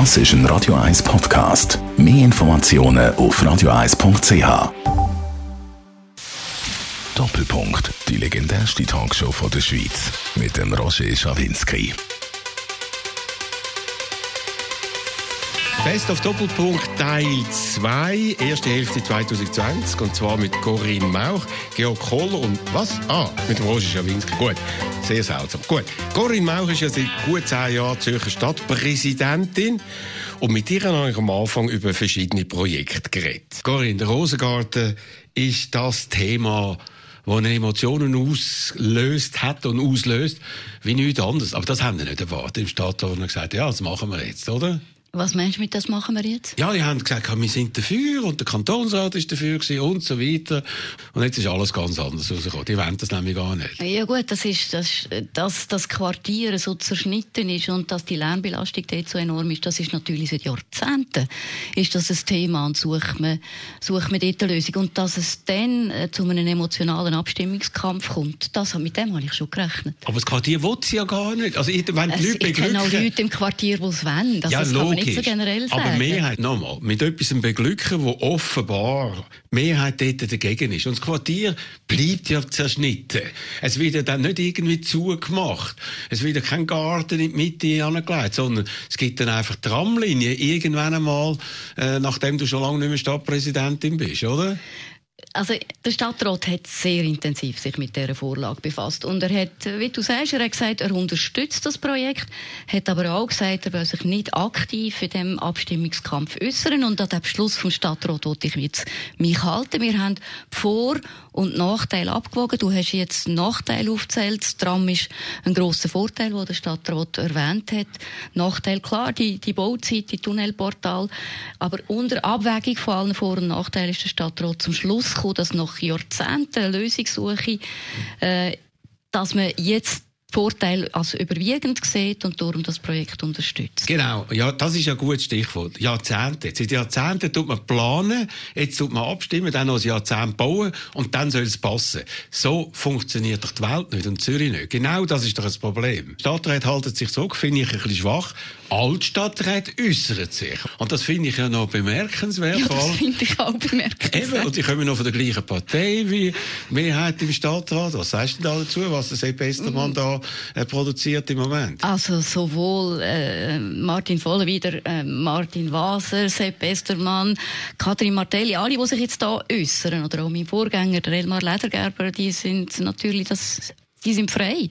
Das ist ein Radio 1 Podcast. Mehr Informationen auf radio1.ch. Doppelpunkt. Die legendärste Talkshow von der Schweiz. Mit dem Roger Schawinski. Best of Doppelpunkt Teil 2, erste Hälfte 2020 und zwar mit Corinne Mauch, Georg Koller und was? Ah, mit Roger Schawinski. Gut, sehr seltsam. Gut, Corinne Mauch ist ja seit gut zehn Jahren Zürcher Stadtpräsidentin und mit ihr habe ich am Anfang über verschiedene Projekte geredet. Corinne, der Rosengarten ist das Thema, das Emotionen auslöst hat und auslöst, wie nichts anderes. Aber das haben wir nicht erwartet. Im Stadtrat haben gesagt, ja, das machen wir jetzt, oder? Was meinst du mit das machen wir jetzt? Ja, die haben gesagt, wir sind dafür und der Kantonsrat ist dafür und so weiter. Und jetzt ist alles ganz anders rausgekommen. Die wollen das nämlich gar nicht. Ja gut, das ist, dass das, das Quartier so zerschnitten ist und dass die Lärmbelastung dort so enorm ist, das ist natürlich seit Jahrzehnten ist das ein Thema und sucht man, sucht man dort eine Lösung. Und dass es dann äh, zu einem emotionalen Abstimmungskampf kommt, das, mit dem habe ich schon gerechnet. Aber das Quartier will sie ja gar nicht. Also, wenn die es, Leute ich kenne auch Leute im Quartier, die es wollen. Das, ja, das nicht so generell sagen. Aber Mehrheit, nochmal, mit etwas beglücken, wo offenbar Mehrheit dort dagegen ist. Und das Quartier bleibt ja zerschnitten. Es wird ja dann nicht irgendwie zugemacht. Es wird ja kein Garten in die Mitte angelegt, sondern es gibt dann einfach Tramlinien irgendwann einmal, äh, nachdem du schon lange nicht mehr Stadtpräsidentin bist, oder? Also der Stadtrat hat sehr intensiv sich mit dieser Vorlage befasst und er hat, wie du sagst, er hat gesagt, er unterstützt das Projekt, hat aber auch gesagt, er will sich nicht aktiv in dem Abstimmungskampf äußern und an dem Beschluss vom Stadtrat wollte ich jetzt mich halten. Wir haben Vor- und Nachteile abgewogen. Du hast jetzt Nachteile aufgezählt. Das Tram ist ein grosser Vorteil, den der Stadtrat erwähnt hat. Nachteil klar, die, die Bauzeit, die Tunnelportal, aber unter Abwägung von allen Vor- und Nachteilen ist der Stadtrat zum Schluss gekommen, dass nach Jahrzehnten Lösungssuche, äh, dass man jetzt Vorteil als überwiegend sieht und darum das Projekt unterstützt. Genau, ja, das ist ein gutes Stichwort. Jahrzehnte. Seit Jahrzehnten tut man planen, jetzt tut man abstimmen, dann noch ein Jahrzehnt bauen und dann soll es passen. So funktioniert doch die Welt nicht und Zürich nicht. Genau das ist doch das Problem. Stadtrat halten sich zurück, finde ich ein bisschen schwach. Altstadträte äußern sich. Und das finde ich ja noch bemerkenswert. Ja, das finde ich auch bemerkenswert. Eben, und die kommen noch von der gleichen Partei wie die Mehrheit im Stadtrat. Was sagst du da dazu, was der Sepp Estermann mm. da äh, produziert im Moment? Also sowohl äh, Martin Vollenwieder, äh, Martin Waser, Sepp Estermann, Katrin Martelli, alle, die sich jetzt da äußern, oder auch mein Vorgänger, der Elmar Ledergerber, die sind natürlich, das, die sind frei.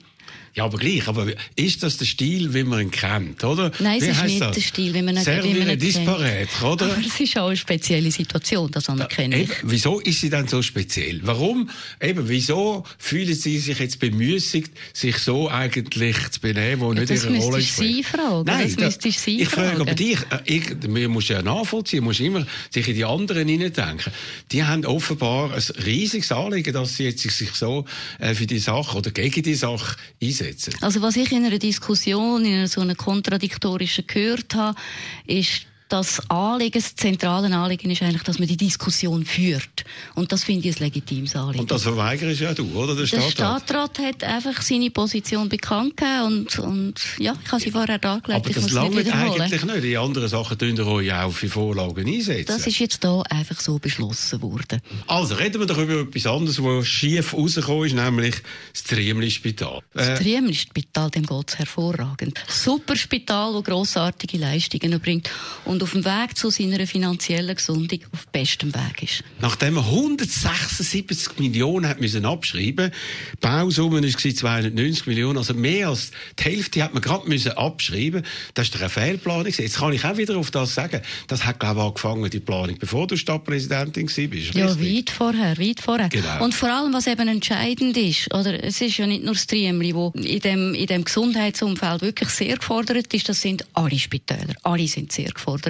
Ja, aber gleich. Aber ist das der Stil, wie man ihn kennt, oder? Nein, es wie ist nicht das? der Stil, wie man ihn, man ihn disparate, oder? Aber es ist auch eine spezielle Situation, das anerkenne ich. Eben, wieso ist sie denn so speziell? Warum? Eben, wieso fühlen Sie sich jetzt bemüßigt, sich so eigentlich zu benehmen, wo nicht das ihre Rolle ist? Das müsstest Sie fragen. Nein, das müsstest Sie ich frage aber dich, äh, ich, man muss ja nachvollziehen, muss immer sich in die anderen hineindenken. Die haben offenbar ein riesiges Anliegen, dass sie jetzt sich so äh, für die Sache oder gegen die Sache einsetzen. Also was ich in einer Diskussion, in einer so einer kontradiktorischen gehört habe, ist, das Anliegen, das zentrale Anliegen ist eigentlich, dass man die Diskussion führt. Und das finde ich ein legitimes Anliegen. Und das verweigerst ja du, oder? Der Stadtrat? Der Stadtrat hat einfach seine Position bekannt gegeben und, und ja, ich habe sie vorher dargelegt. Aber ich das lange eigentlich nicht. Die anderen Sachen tun ihr euch auch für Vorlagen einsetzen. Das ist jetzt hier einfach so beschlossen worden. Also, reden wir doch über etwas anderes, was schief rausgekommen ist, nämlich das Triemli-Spital. Das Äh, Triemli-Spital, dem geht es hervorragend. Super Spital, das grossartige Leistungen erbringt und auf dem Weg zu seiner finanziellen Gesundung auf bestem Weg ist. Nachdem er 176 Millionen hat müssen abschreiben, die Bausumme war 290 Millionen, also mehr als die Hälfte hat man gerade müssen abschreiben. Das ist doch eine Fehlplanung. Jetzt kann ich auch wieder auf das sagen. Das hat glaube ich angefangen die Planung, bevor du Stadtpräsidentin warst. Ist Ja, richtig? weit vorher, weit vorher. Genau. Und vor allem, was eben entscheidend ist, oder, es ist ja nicht nur das Triemli, wo in dem, in dem Gesundheitsumfeld wirklich sehr gefordert ist, das sind alle Spitäler. Alle sind sehr gefordert.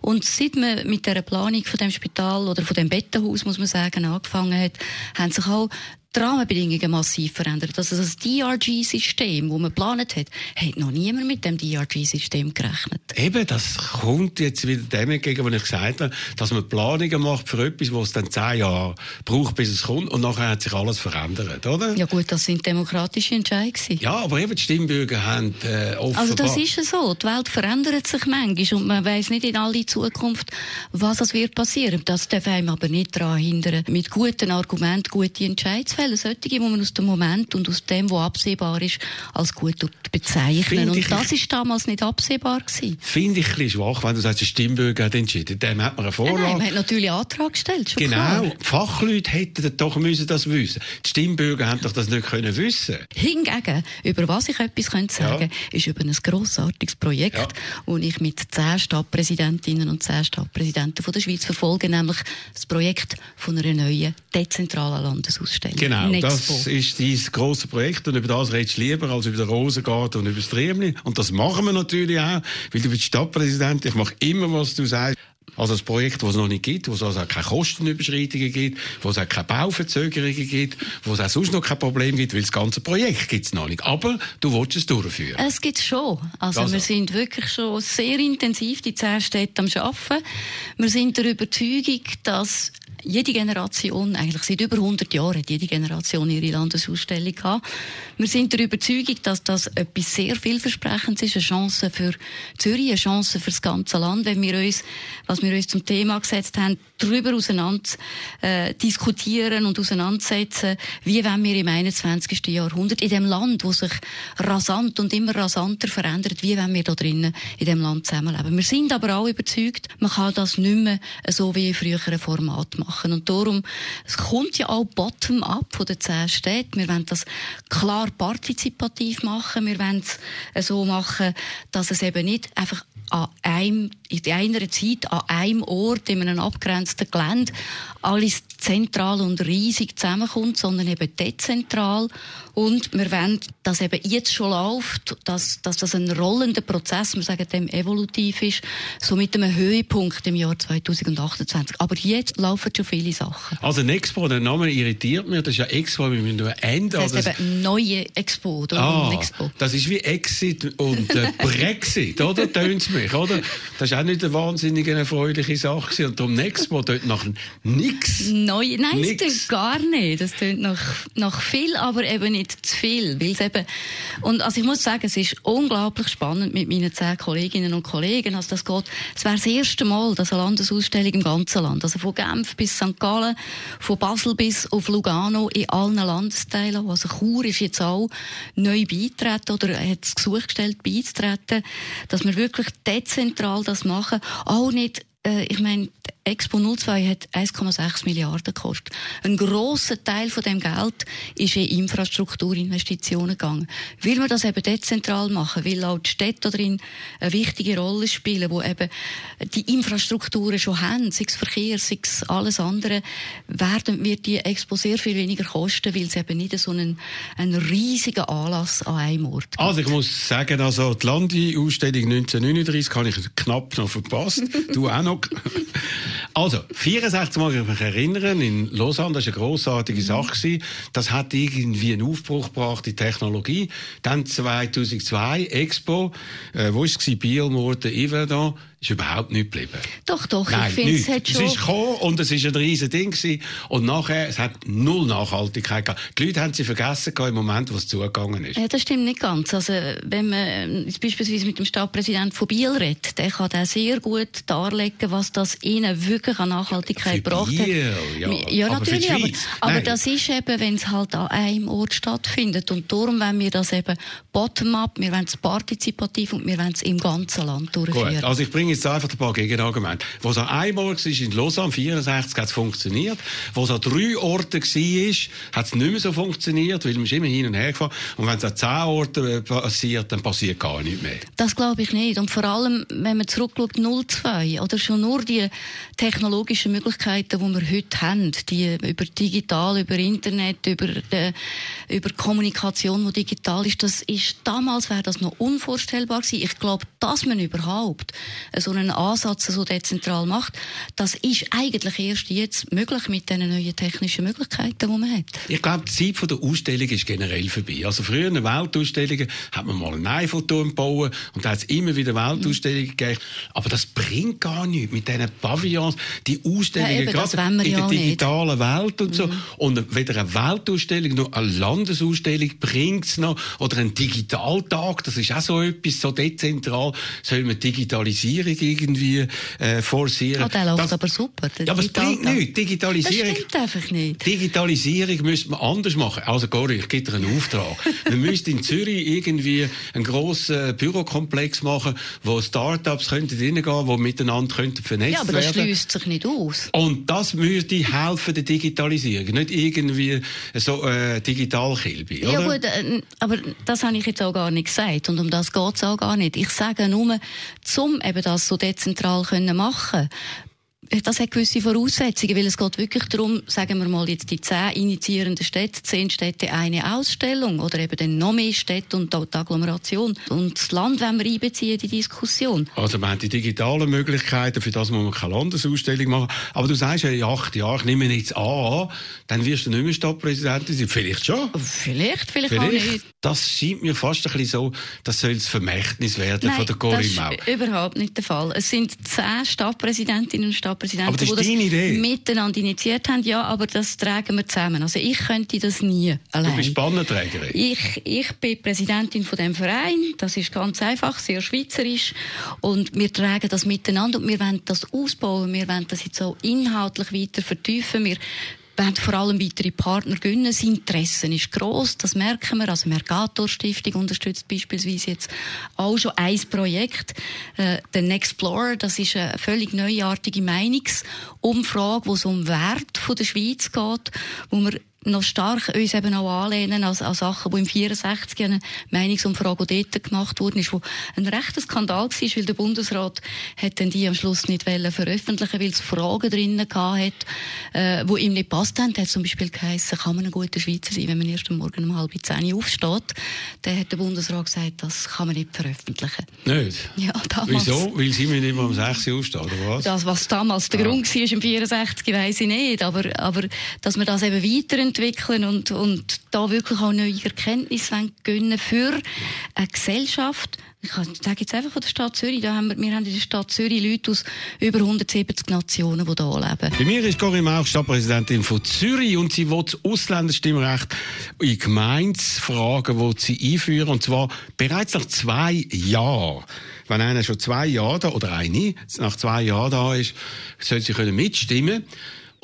Und seit man mit der Planung von dem Spital oder von dem Bettenhaus, muss man sagen, angefangen hat, haben sich auch die Rahmenbedingungen massiv verändert. Also das DRG-System, das man geplant hat, hat noch niemand mit dem DRG-System gerechnet. Eben, das kommt jetzt wieder dem entgegen, was ich gesagt habe, dass man Planungen macht für etwas, was dann zehn Jahre braucht, bis es kommt und nachher hat sich alles verändert, oder? Ja gut, das sind demokratische Entscheidungen. Ja, aber eben die Stimmbürger haben äh, offenbar... Also das ist ja so. Die Welt verändert sich manchmal und man weiß nicht in alle Zukunft, was es wird passieren. Das darf einem aber nicht daran hindern, mit guten Argumenten gute Entscheidungen zu fällen. Solche, die man aus dem Moment und aus dem, was absehbar ist, als gut bezeichnen. Und das ist damals nicht absehbar gewesen. Finde ich ein bisschen schwach, wenn du sagst, der Stimmbürger hat entschieden. Dem hat man eine Vorlage. Nein, man hat natürlich einen Antrag gestellt, schon Genau. Klar. Fachleute hätten doch müssen das wissen. Die Stimmbürger haben doch das nicht können wissen. Hingegen, über was ich etwas könnte sagen, ja. ist über ein grossartiges Projekt, ja. wo ich mit zehn Stadtpräsidentinnen und zehn Stadtpräsidenten von der Schweiz verfolge, nämlich das Projekt von einer neuen dezentralen Landesausstellung. Genau, Nexpo. das ist dieses große Projekt und über das redest du lieber als über den Rosengarten und über das Triemli. Und das machen wir natürlich auch, weil du bist Stadtpräsident, ich mache immer, was du sagst. Also ein Projekt, das es noch nicht gibt, wo es also auch keine Kostenüberschreitungen gibt, wo es auch keine Bauverzögerungen gibt, wo es auch sonst noch kein Problem gibt, weil das ganze Projekt gibt es noch nicht. Aber du willst es durchführen. Es gibt es schon. Also, also, wir sind wirklich schon sehr intensiv, die zehn Städte am Arbeiten. Wir sind der Überzeugung, dass jede Generation, eigentlich seit über 100 Jahren, hat jede Generation ihre Landesausstellung gehabt. Wir sind der Überzeugung, dass das etwas sehr vielversprechendes ist, eine Chance für Zürich, eine Chance für das ganze Land, wenn wir uns, was wir uns zum Thema gesetzt haben, darüber auseinander äh, diskutieren und auseinandersetzen, wie wenn wir im 21. Jahrhundert in dem Land, wo sich rasant und immer rasanter verändert, wie wenn wir da drinnen in dem Land zusammenleben. Wir sind aber auch überzeugt, man kann das nicht mehr so wie in früheren Format machen machen. Und darum, es kommt ja auch bottom-up von den zehn Städten. Wir wollen das klar partizipativ machen. Wir wollen es so machen, dass es eben nicht einfach an einem, in einer Zeit an einem Ort, in einem abgrenzten Gelände, alles zentral und riesig zusammenkommt, sondern eben dezentral. Und wir wollen, dass eben jetzt schon läuft, dass, dass das ein rollender Prozess, wir sagen dem evolutiv ist, so mit einem Höhepunkt im Jahr 2028. Aber jetzt laufen schon viele Sachen. Also Expo, der Name irritiert mich, das ist ja Expo, wir müssen nur Ende. Das heißt eben neue Expo, oder? Ah, Expo. Das ist wie Exit und äh, Brexit, oder? Tönt's mich, oder? Das ist auch nicht eine wahnsinnig erfreuliche Sache gewesen. Und darum Expo dort nach nichts. Neu, nein, nix. das tönt gar nicht. Das tönt nach, nach viel, aber eben nicht zu viel. Weil's eben, und also ich muss sagen, es ist unglaublich spannend mit meinen zehn Kolleginnen und Kollegen. Also das geht, es wäre das erste Mal, dass eine Landesausstellung im ganzen Land, also von Genf bis St. Gallen, von Basel bis auf Lugano, in allen Landesteilen. Also Chur ist jetzt auch neu beitreten oder hat das Gesuch gestellt, beizutreten, dass wir wirklich dezentral das machen. Auch nicht äh, ich meine, Expo 02 hat 1,6 Milliarden gekostet. Ein grosser Teil von dem Geld ist in Infrastrukturinvestitionen gegangen. Weil wir das eben dezentral machen, weil auch die Städte darin eine wichtige Rolle spielen, wo eben die Infrastrukturen schon haben, sei es Verkehr, sei es alles andere, werden wir die Expo sehr viel weniger kosten, weil es eben nicht so einen, einen riesigen Anlass an einem Ort gibt. Also ich muss sagen, also die Landi-Ausstellung 1939 habe ich knapp noch verpasst. du auch noch. Also, 64 mag ich mich erinnern, in Lausanne, das war eine grossartige mhm. Sache. Das hat irgendwie einen Aufbruch gebracht in Technologie. Dann 2002, Expo, äh, wo war es? Biel, Murten, Yverdon ist überhaupt nicht geblieben. Doch, doch, Nein, ich finde, es hat schon... Es ist gekommen und es ist ein riesen Ding gewesen. Und nachher, es hat null Nachhaltigkeit gehabt. Die Leute haben sie vergessen im Moment, wo es zugegangen ist. Ja, das stimmt nicht ganz. Also, wenn man ähm, beispielsweise mit dem Stadtpräsidenten von Biel redet, der kann auch sehr gut darlegen, was das ihnen wirklich an Nachhaltigkeit gebracht hat. Ja, ja natürlich, aber, aber das ist eben, wenn es halt an einem Ort stattfindet. Und darum wollen wir das eben bottom-up, wir wollen es partizipativ und wir wollen es im ganzen Land durchführen. Gut, also ich bringe jetzt einfach ein paar Gegenargumente. Wo es Ort war, in Lausanne, 64, hat es funktioniert. Wo es an drei Orten war, hat es nicht mehr so funktioniert, weil man ist immer hin und her gefahren. Und wenn es an zehn Orten äh, passiert, dann passiert gar nichts mehr. Das glaube ich nicht. Und vor allem, wenn man zurückschaut, 02, oder schon nur die technologischen Möglichkeiten, die wir heute haben, die über digital, über Internet, über, die, über Kommunikation, die digital ist, das ist, damals wäre das noch unvorstellbar gewesen. Ich glaube, dass man überhaupt so einen Ansatz so dezentral macht. Das ist eigentlich erst jetzt möglich mit den neuen technischen Möglichkeiten, die man hat. Ich glaube, die Zeit der Ausstellung ist generell vorbei. Also früher in Weltausstellungen hat man mal einen Eiffelturm bauen und da hat es immer wieder Weltausstellungen mhm. gegeben. Aber das bringt gar nichts mit diesen Pavillons, die Ausstellungen, ja, gerade in der digitalen nicht. Welt und so. Mhm. Und weder eine Weltausstellung noch eine Landesausstellung bringt es noch. Oder ein Digitaltag, das ist auch so etwas, so dezentral, soll man Digitalisierung irgendwie äh, forcieren. Oh, der läuft das, aber super. Ja, aber es bringt nichts. Digitalisierung. Das stimmt einfach nicht. Digitalisierung müsste man anders machen. Also, Gori, ich gebe dir einen Auftrag. man müsste in Zürich irgendwie einen grossen Bürokomplex machen, wo Startups könnten reingehen, die miteinander könnten vernetzt werden. Ja, aber das schließt sich nicht aus. Und das müsste helfen der Digitalisierung. Nicht irgendwie so äh, Digitalkilbe, Ja gut, äh, aber das habe ich jetzt auch gar nicht gesagt. Und um das geht es auch gar nicht. Ich sage nur, um eben das so dezentral können machen das hat gewisse Voraussetzungen, weil es geht wirklich darum, sagen wir mal jetzt die zehn initiierenden Städte, zehn Städte eine Ausstellung oder eben dann noch mehr Städte und die Agglomeration und das Land wenn wir einbeziehen in die Diskussion. Also man hat die digitalen Möglichkeiten, für das muss man keine Landesausstellung machen, aber du sagst ja in acht Jahren, ich nehme jetzt an, dann wirst du nicht mehr Stadtpräsidentin sein, vielleicht schon. Vielleicht, vielleicht, vielleicht. auch nicht. Das scheint mir fast ein bisschen so, das soll das Vermächtnis werden Nein, von der Corinne Mau. das ist überhaupt nicht der Fall. Es sind zehn Stadtpräsidentinnen und Stadtpräsidenten Stadtpräsidenten, die das miteinander initiiert haben. Ja, aber das tragen wir zusammen. Also ich könnte das nie allein. Du bist Spannenträgerin. Ich, ich bin Präsidentin von dem Verein. Das ist ganz einfach, sehr schweizerisch. Und wir tragen das miteinander und wir wollen das ausbauen. Wir wollen das jetzt auch inhaltlich weiter vertiefen. Wir wollen vor allem weitere Partner gewinnen. Das Interesse ist gross, das merken wir. Also Mercator Stiftung unterstützt beispielsweise jetzt auch schon ein Projekt, äh, den Explorer. Das ist eine völlig neuartige Meinungsumfrage, wo es um Wert von der Schweiz geht, wo wir noch stark uns eben auch anlehnen an, an Sachen, die im 64 eine Meinungsumfrage dort gemacht worden ist, wo ein rechter Skandal war, weil der Bundesrat hat dann die am Schluss nicht veröffentlichen weil es Fragen drinnen hat, äh, die ihm nicht passt haben. Da hat zum Beispiel geheißen, kann man ein guter Schweizer sein, wenn man erst am Morgen um halb zehn aufsteht. Dann hat der Bundesrat gesagt, das kann man nicht veröffentlichen. Nicht? Ja, damals. Wieso? Weil sie nicht immer um 6 Uhr aufstehen, oder was? Das, was damals der ah. Grund war im 64, weiß ich nicht. Aber, aber dass man das eben weiterentwickelt, entwickeln und, und da wirklich auch neue Erkenntnisse gewinnen für eine Gesellschaft. Ich sage jetzt einfach von der Stadt Zürich. Da haben wir, wir haben in der Stadt Zürich Leute aus über 170 Nationen, die hier leben. Bei mir ist Corinne Mauch, Stadtpräsidentin von Zürich, und sie will das Ausländerstimmrecht in sie einführen, und zwar bereits nach zwei Jahren. Wenn einer schon zwei Jahre da, oder eine, nach zwei Jahren da ist, soll sie können mitstimmen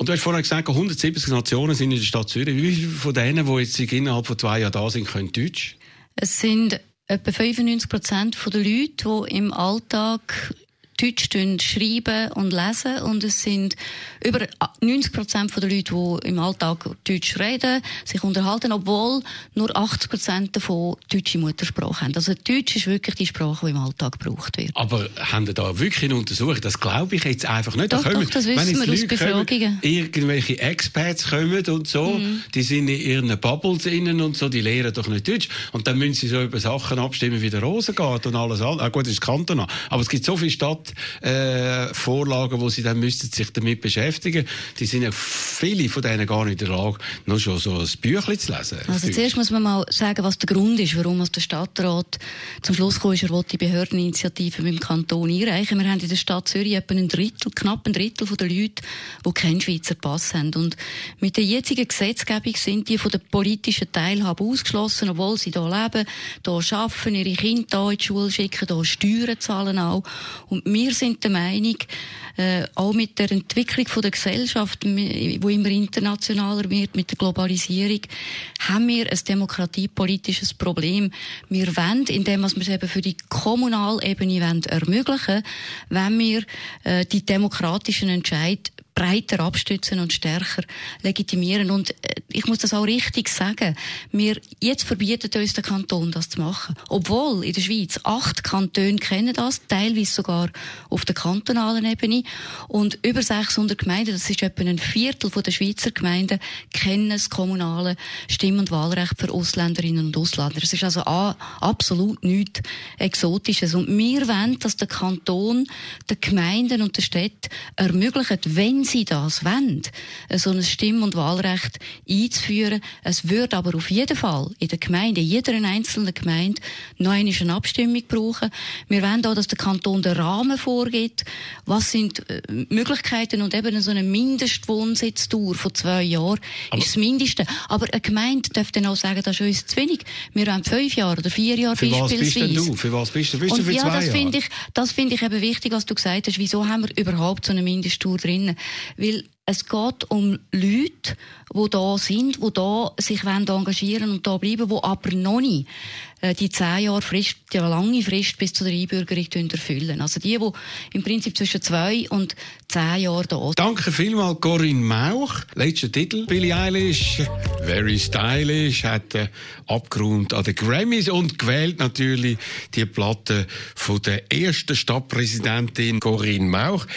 und du hast vorhin gesagt, 170 Nationen sind in der Stadt Zürich. Wie viele von denen, die jetzt innerhalb von zwei Jahren da sind, können Deutsch? Es sind etwa 95 Prozent der Leute, die im Alltag Deutsch schreiben und lesen und es sind über 90 Prozent der Leute, die im Alltag Deutsch reden, sich unterhalten, obwohl nur 80 Prozent davon deutsche Muttersprache haben. Also Deutsch ist wirklich die Sprache, die im Alltag gebraucht wird. Aber haben Sie da wirklich eine Untersuchung? Das glaube ich jetzt einfach nicht. Doch, da kommen, doch das wissen wir aus Befragungen. irgendwelche Experts kommen und so, mhm. die sind in ihren Bubbles innen und so, die lehren doch nicht Deutsch. Und dann müssen sie so über Sachen abstimmen wie der Rosengarten und alles andere. Ah, gut, das ist Kanton. Aber es gibt so viele Stadtvorlagen, äh, wo sie dann müssten sich damit beschäftigen. Die sind ja viele von denen gar nicht in der Lage, nur schon so ein Büchlein zu lesen. Also zuerst muss man mal sagen, was der Grund ist, warum der Stadtrat zum Schluss kam, er wollte die Behördeninitiative mit dem Kanton einreichen. Wir haben in der Stadt Zürich etwa ein Drittel, knapp ein Drittel der Leute, die keinen Schweizer Pass haben. Und mit der jetzigen Gesetzgebung sind die von der politischen Teilhabe ausgeschlossen, obwohl sie hier leben, hier arbeiten, ihre Kinder hier in die Schule schicken, hier Steuern zahlen auch. Und wir sind der Meinung, äh, auch mit der Entwicklung von der Gesellschaft, wo immer internationaler wird, mit der Globalisierung, haben wir ein demokratiepolitisches Problem. Wir wollen, indem wir es eben für die Kommunalebene wollen, ermöglichen, wenn wir äh, die demokratischen Entscheid breiter abstützen und stärker legitimieren. Und äh, ich muss das auch richtig sagen. Wir, jetzt verbietet uns der Kanton, das zu machen. Obwohl in der Schweiz acht Kantone kennen das, teilweise sogar auf der kantonalen Ebene. Und über 600 Gemeinden, das ist etwa ein Viertel der Schweizer Gemeinden, kennen das kommunale Stimm- und Wahlrecht für Ausländerinnen und Ausländer. Es ist also absolut nichts Exotisches. Und wir wollen, dass der Kanton den Gemeinden und den Städten ermöglicht, wenn sie das wollen, so ein Stimm- und Wahlrecht einzuführen. Es würde aber auf jeden Fall in der Gemeinde, in jeder einzelnen Gemeinde, noch eine Abstimmung brauchen. Wir wollen auch, dass der Kanton den Rahmen vorgibt. Was sind äh, Möglichkeiten und eben so eine Mindestwohnsitztour von zwei Jahren aber ist das Mindeste. Aber eine Gemeinde darf dann auch sagen, das ist uns zu wenig. Wir wollen fünf Jahre oder vier Jahre für beispielsweise. Was bist denn du? Für was bist du? Bist du für ja, zwei das finde ich, das finde ich eben wichtig, was du gesagt hast. Wieso haben wir überhaupt so eine Mindesttour drinnen? Weil es geht um Leute, die da sind, die da sich engagieren und da bleiben, die aber noch nicht äh, die zehn Jahre Frist, die lange Frist bis zu der Einbürgerung erfüllen. Also die, die im Prinzip zwischen zwei und zehn Jahren da sind. Danke vielmals, Corinne Mauch. Letzter Titel. Billie Eilish, very stylish, hat äh, abgerundet an den Grammys und gewählt natürlich die Platte von der ersten Stadtpräsidentin Corinne Mauch.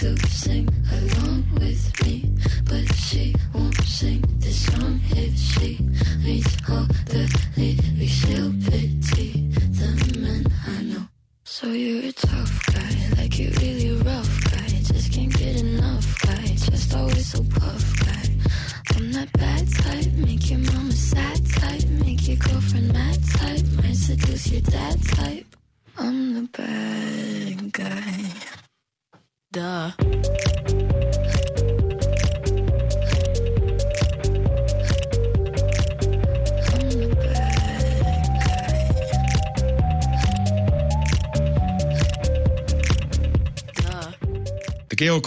to sing along with me, but she won't sing this song if she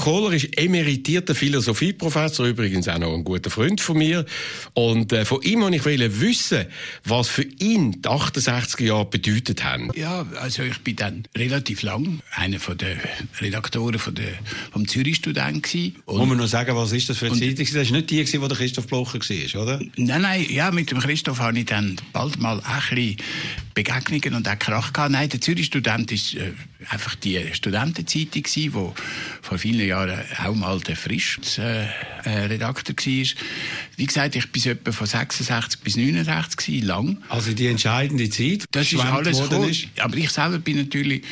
Kohler ist emeritierter Philosophieprofessor, übrigens auch noch ein guter Freund von mir. Und äh, von ihm wollte ich wissen, was für ihn die 68er Jahre bedeutet haben. Ja, also ich bin dann relativ lang einer von den Redaktoren von der, vom Zürich-Student gewesen. Muss man noch sagen, was ist das für eine Zeitung? Das war nicht die, wo der Christoph Blocher war, oder? Nein, nein, ja, mit dem Christoph habe ich dann bald mal ein bisschen Begegnungen und auch Krach gehabt. Nein, der Zürich-Student ist äh, einfach die Studentenzeitung gewesen, die vor vielen Jahren auch mal der Frisch-Redakteur äh, war. Wie gesagt, ich bin etwa von 66 bis 69 gewesen, lang. Also die entscheidende Zeit, das ist alles ist. Aber ich selber bin natürlich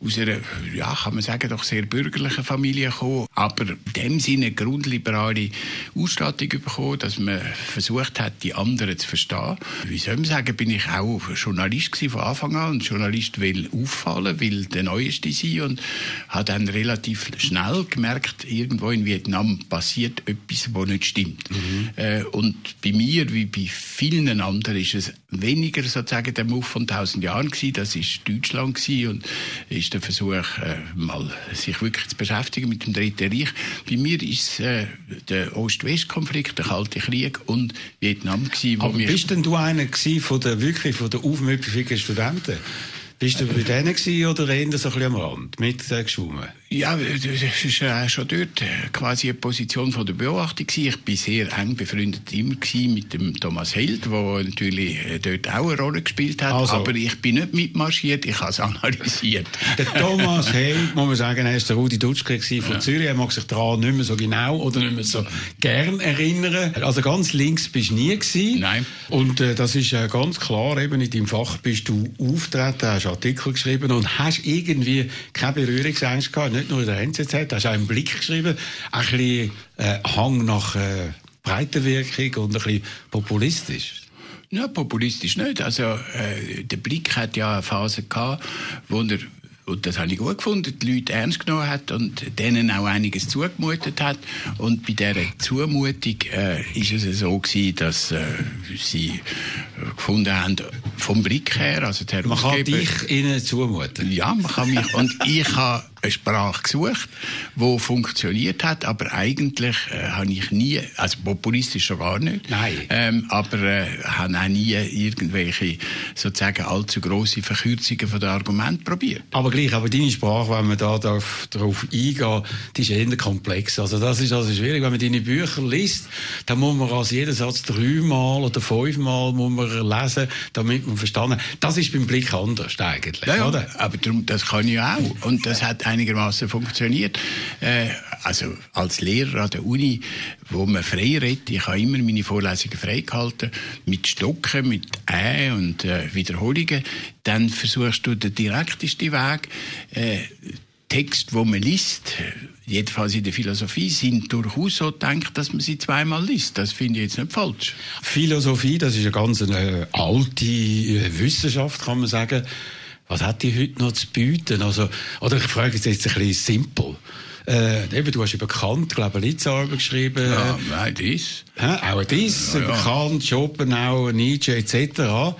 aus einer, ja, kann man sagen, doch sehr bürgerlichen Familie gekommen, aber in dem Sinne grundliberale Ausstattung bekommen, dass man versucht hat, die anderen zu verstehen. Wie soll man sagen, bin ich auch Journalist von Anfang an und Journalist will auffallen, will der Neueste sein und hat dann relativ schnell gemerkt, irgendwo in Vietnam passiert etwas, was nicht stimmt. Mhm. Äh, und bei mir, wie bei vielen anderen, ist es weniger sozusagen der Move von tausend Jahren gewesen. Das ist Deutschland gewesen und ist der Versuch, äh, mal sich wirklich zu beschäftigen mit dem Dritten Reich. Bei mir ist äh, der Ost-West-Konflikt, der Kalte Krieg und Vietnam gewesen. Aber bist denn du einer von der wirklich von der aufmüpfigen Studenten? Bist du bei denen gewesen, oder eher so ein bisschen am Rand mitgeschwommen? Ja, das war schon dort äh, quasi eine Position von der Beobachtung. Ich war sehr eng befreundet immer mit dem Thomas Held, der natürlich äh, dort auch eine Rolle gespielt hat. Also. Aber ich bin nicht mitmarschiert, ich habe es analysiert. Der Thomas Held, muss man sagen, er war der Rudi Dutschke von ja. Zürich. Er mag sich daran nicht mehr so genau oder nicht mehr so gern erinnern. Also ganz links bist du nie gewesen. Nein. Und äh, das ist äh, ganz klar, eben in deinem Fach bist du auftreten, hast Artikel geschrieben und hast irgendwie keine Berührungsängste gehabt, nicht nur in der NZZ, hast auch einen Blick geschrieben, ein bisschen äh, Hang nach äh, Breitenwirkung und ein bisschen populistisch. Ja, populistisch nicht. Also äh, der Blick hat ja eine Phase gehabt, wo er und das habe ich gut gefunden, die Leute ernst genommen hat und denen auch einiges zugemutet hat. Und bei dieser Zumutung äh, ist es so gewesen, dass äh, sie gefunden haben, vom Blick her, also der Man kann dich ihnen zumuten? Ja, man kann mich. und ich habe eine Sprache gesucht, die funktioniert hat, aber eigentlich äh, habe ich nie, also populistisch schon gar nicht. Ähm, aber äh, habe auch nie irgendwelche sozusagen allzu grosse Verkürzungen von den Argumenten probiert. Aber gleich, aber deine Sprache, wenn man da darauf, darauf eingehen, die ist eher komplex. Also das ist also schwierig, wenn man deine Bücher liest, dann muss man also jeden Satz dreimal oder fünfmal muss man lesen, damit man verstanden. Das ist beim Blick anders eigentlich, ja, ja, oder? Aber darum, das kann ich auch und das hat einigermaßen funktioniert. Äh, also als Lehrer an der Uni, wo man frei redet, ich habe immer meine Vorlesungen freigehalten, mit Stocken, mit Ä und äh, Wiederholungen, dann versuchst du den direktesten Weg, äh, Text, wo man liest, jedenfalls in der Philosophie, sind durchaus so gedacht, dass man sie zweimal liest. Das finde ich jetzt nicht falsch. Philosophie, das ist eine ganz eine alte äh, Wissenschaft, kann man sagen. Was hat die heute noch zu bieten? Also, oder ich frage jetzt, jetzt ein bisschen simpel. Äh, eben, du hast über Kant, glaube ich, Litzarbeit geschrieben. Ja, nein, dies. Hä? Auch dies, ja, über ja. Kant, Schopenhauer, Nietzsche etc.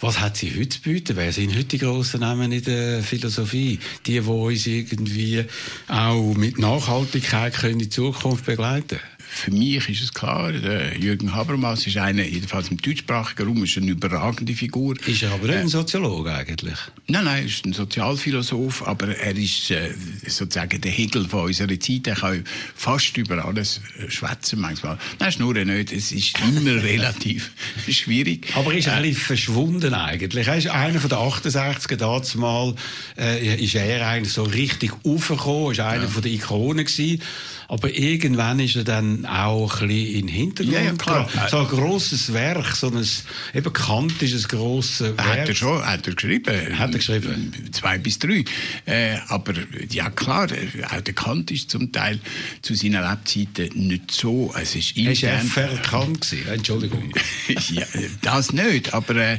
Was hat sie heute zu bieten? Wer sind heute die grossen Namen in der Philosophie? Die, die uns irgendwie auch mit Nachhaltigkeit können in die Zukunft begleiten können? Für mich ist es klar, der Jürgen Habermas ist einer, jedenfalls im deutschsprachigen Raum, ist eine überragende Figur. Ist er aber nicht ein Soziologe eigentlich? Nein, nein, er ist ein Sozialphilosoph, aber er ist äh, sozusagen der Hegel von unserer Zeit. Er kann fast über alles äh, schwätzen manchmal. Nein, nur nicht. Es ist immer relativ schwierig. Aber er ist ein bisschen verschwunden eigentlich. Er ist einer von den 68er damals mal, äh, ist er eigentlich so richtig aufgekommen, ist einer ja. von den Ikonen gewesen. Aber irgendwann ist er dann auch ein bisschen in den Hintergrund. Ja, ja klar. So ein grosses Werk, so ein, eben Kant ist ein grosses Werk. Hat er schon, hat er geschrieben. Hat er geschrieben. Zwei bis drei. Äh, aber, ja klar, auch der Kant ist zum Teil zu seiner Lebzeiten nicht so, es ist intern. Er war verkannt Entschuldigung. ja, das nicht, aber äh,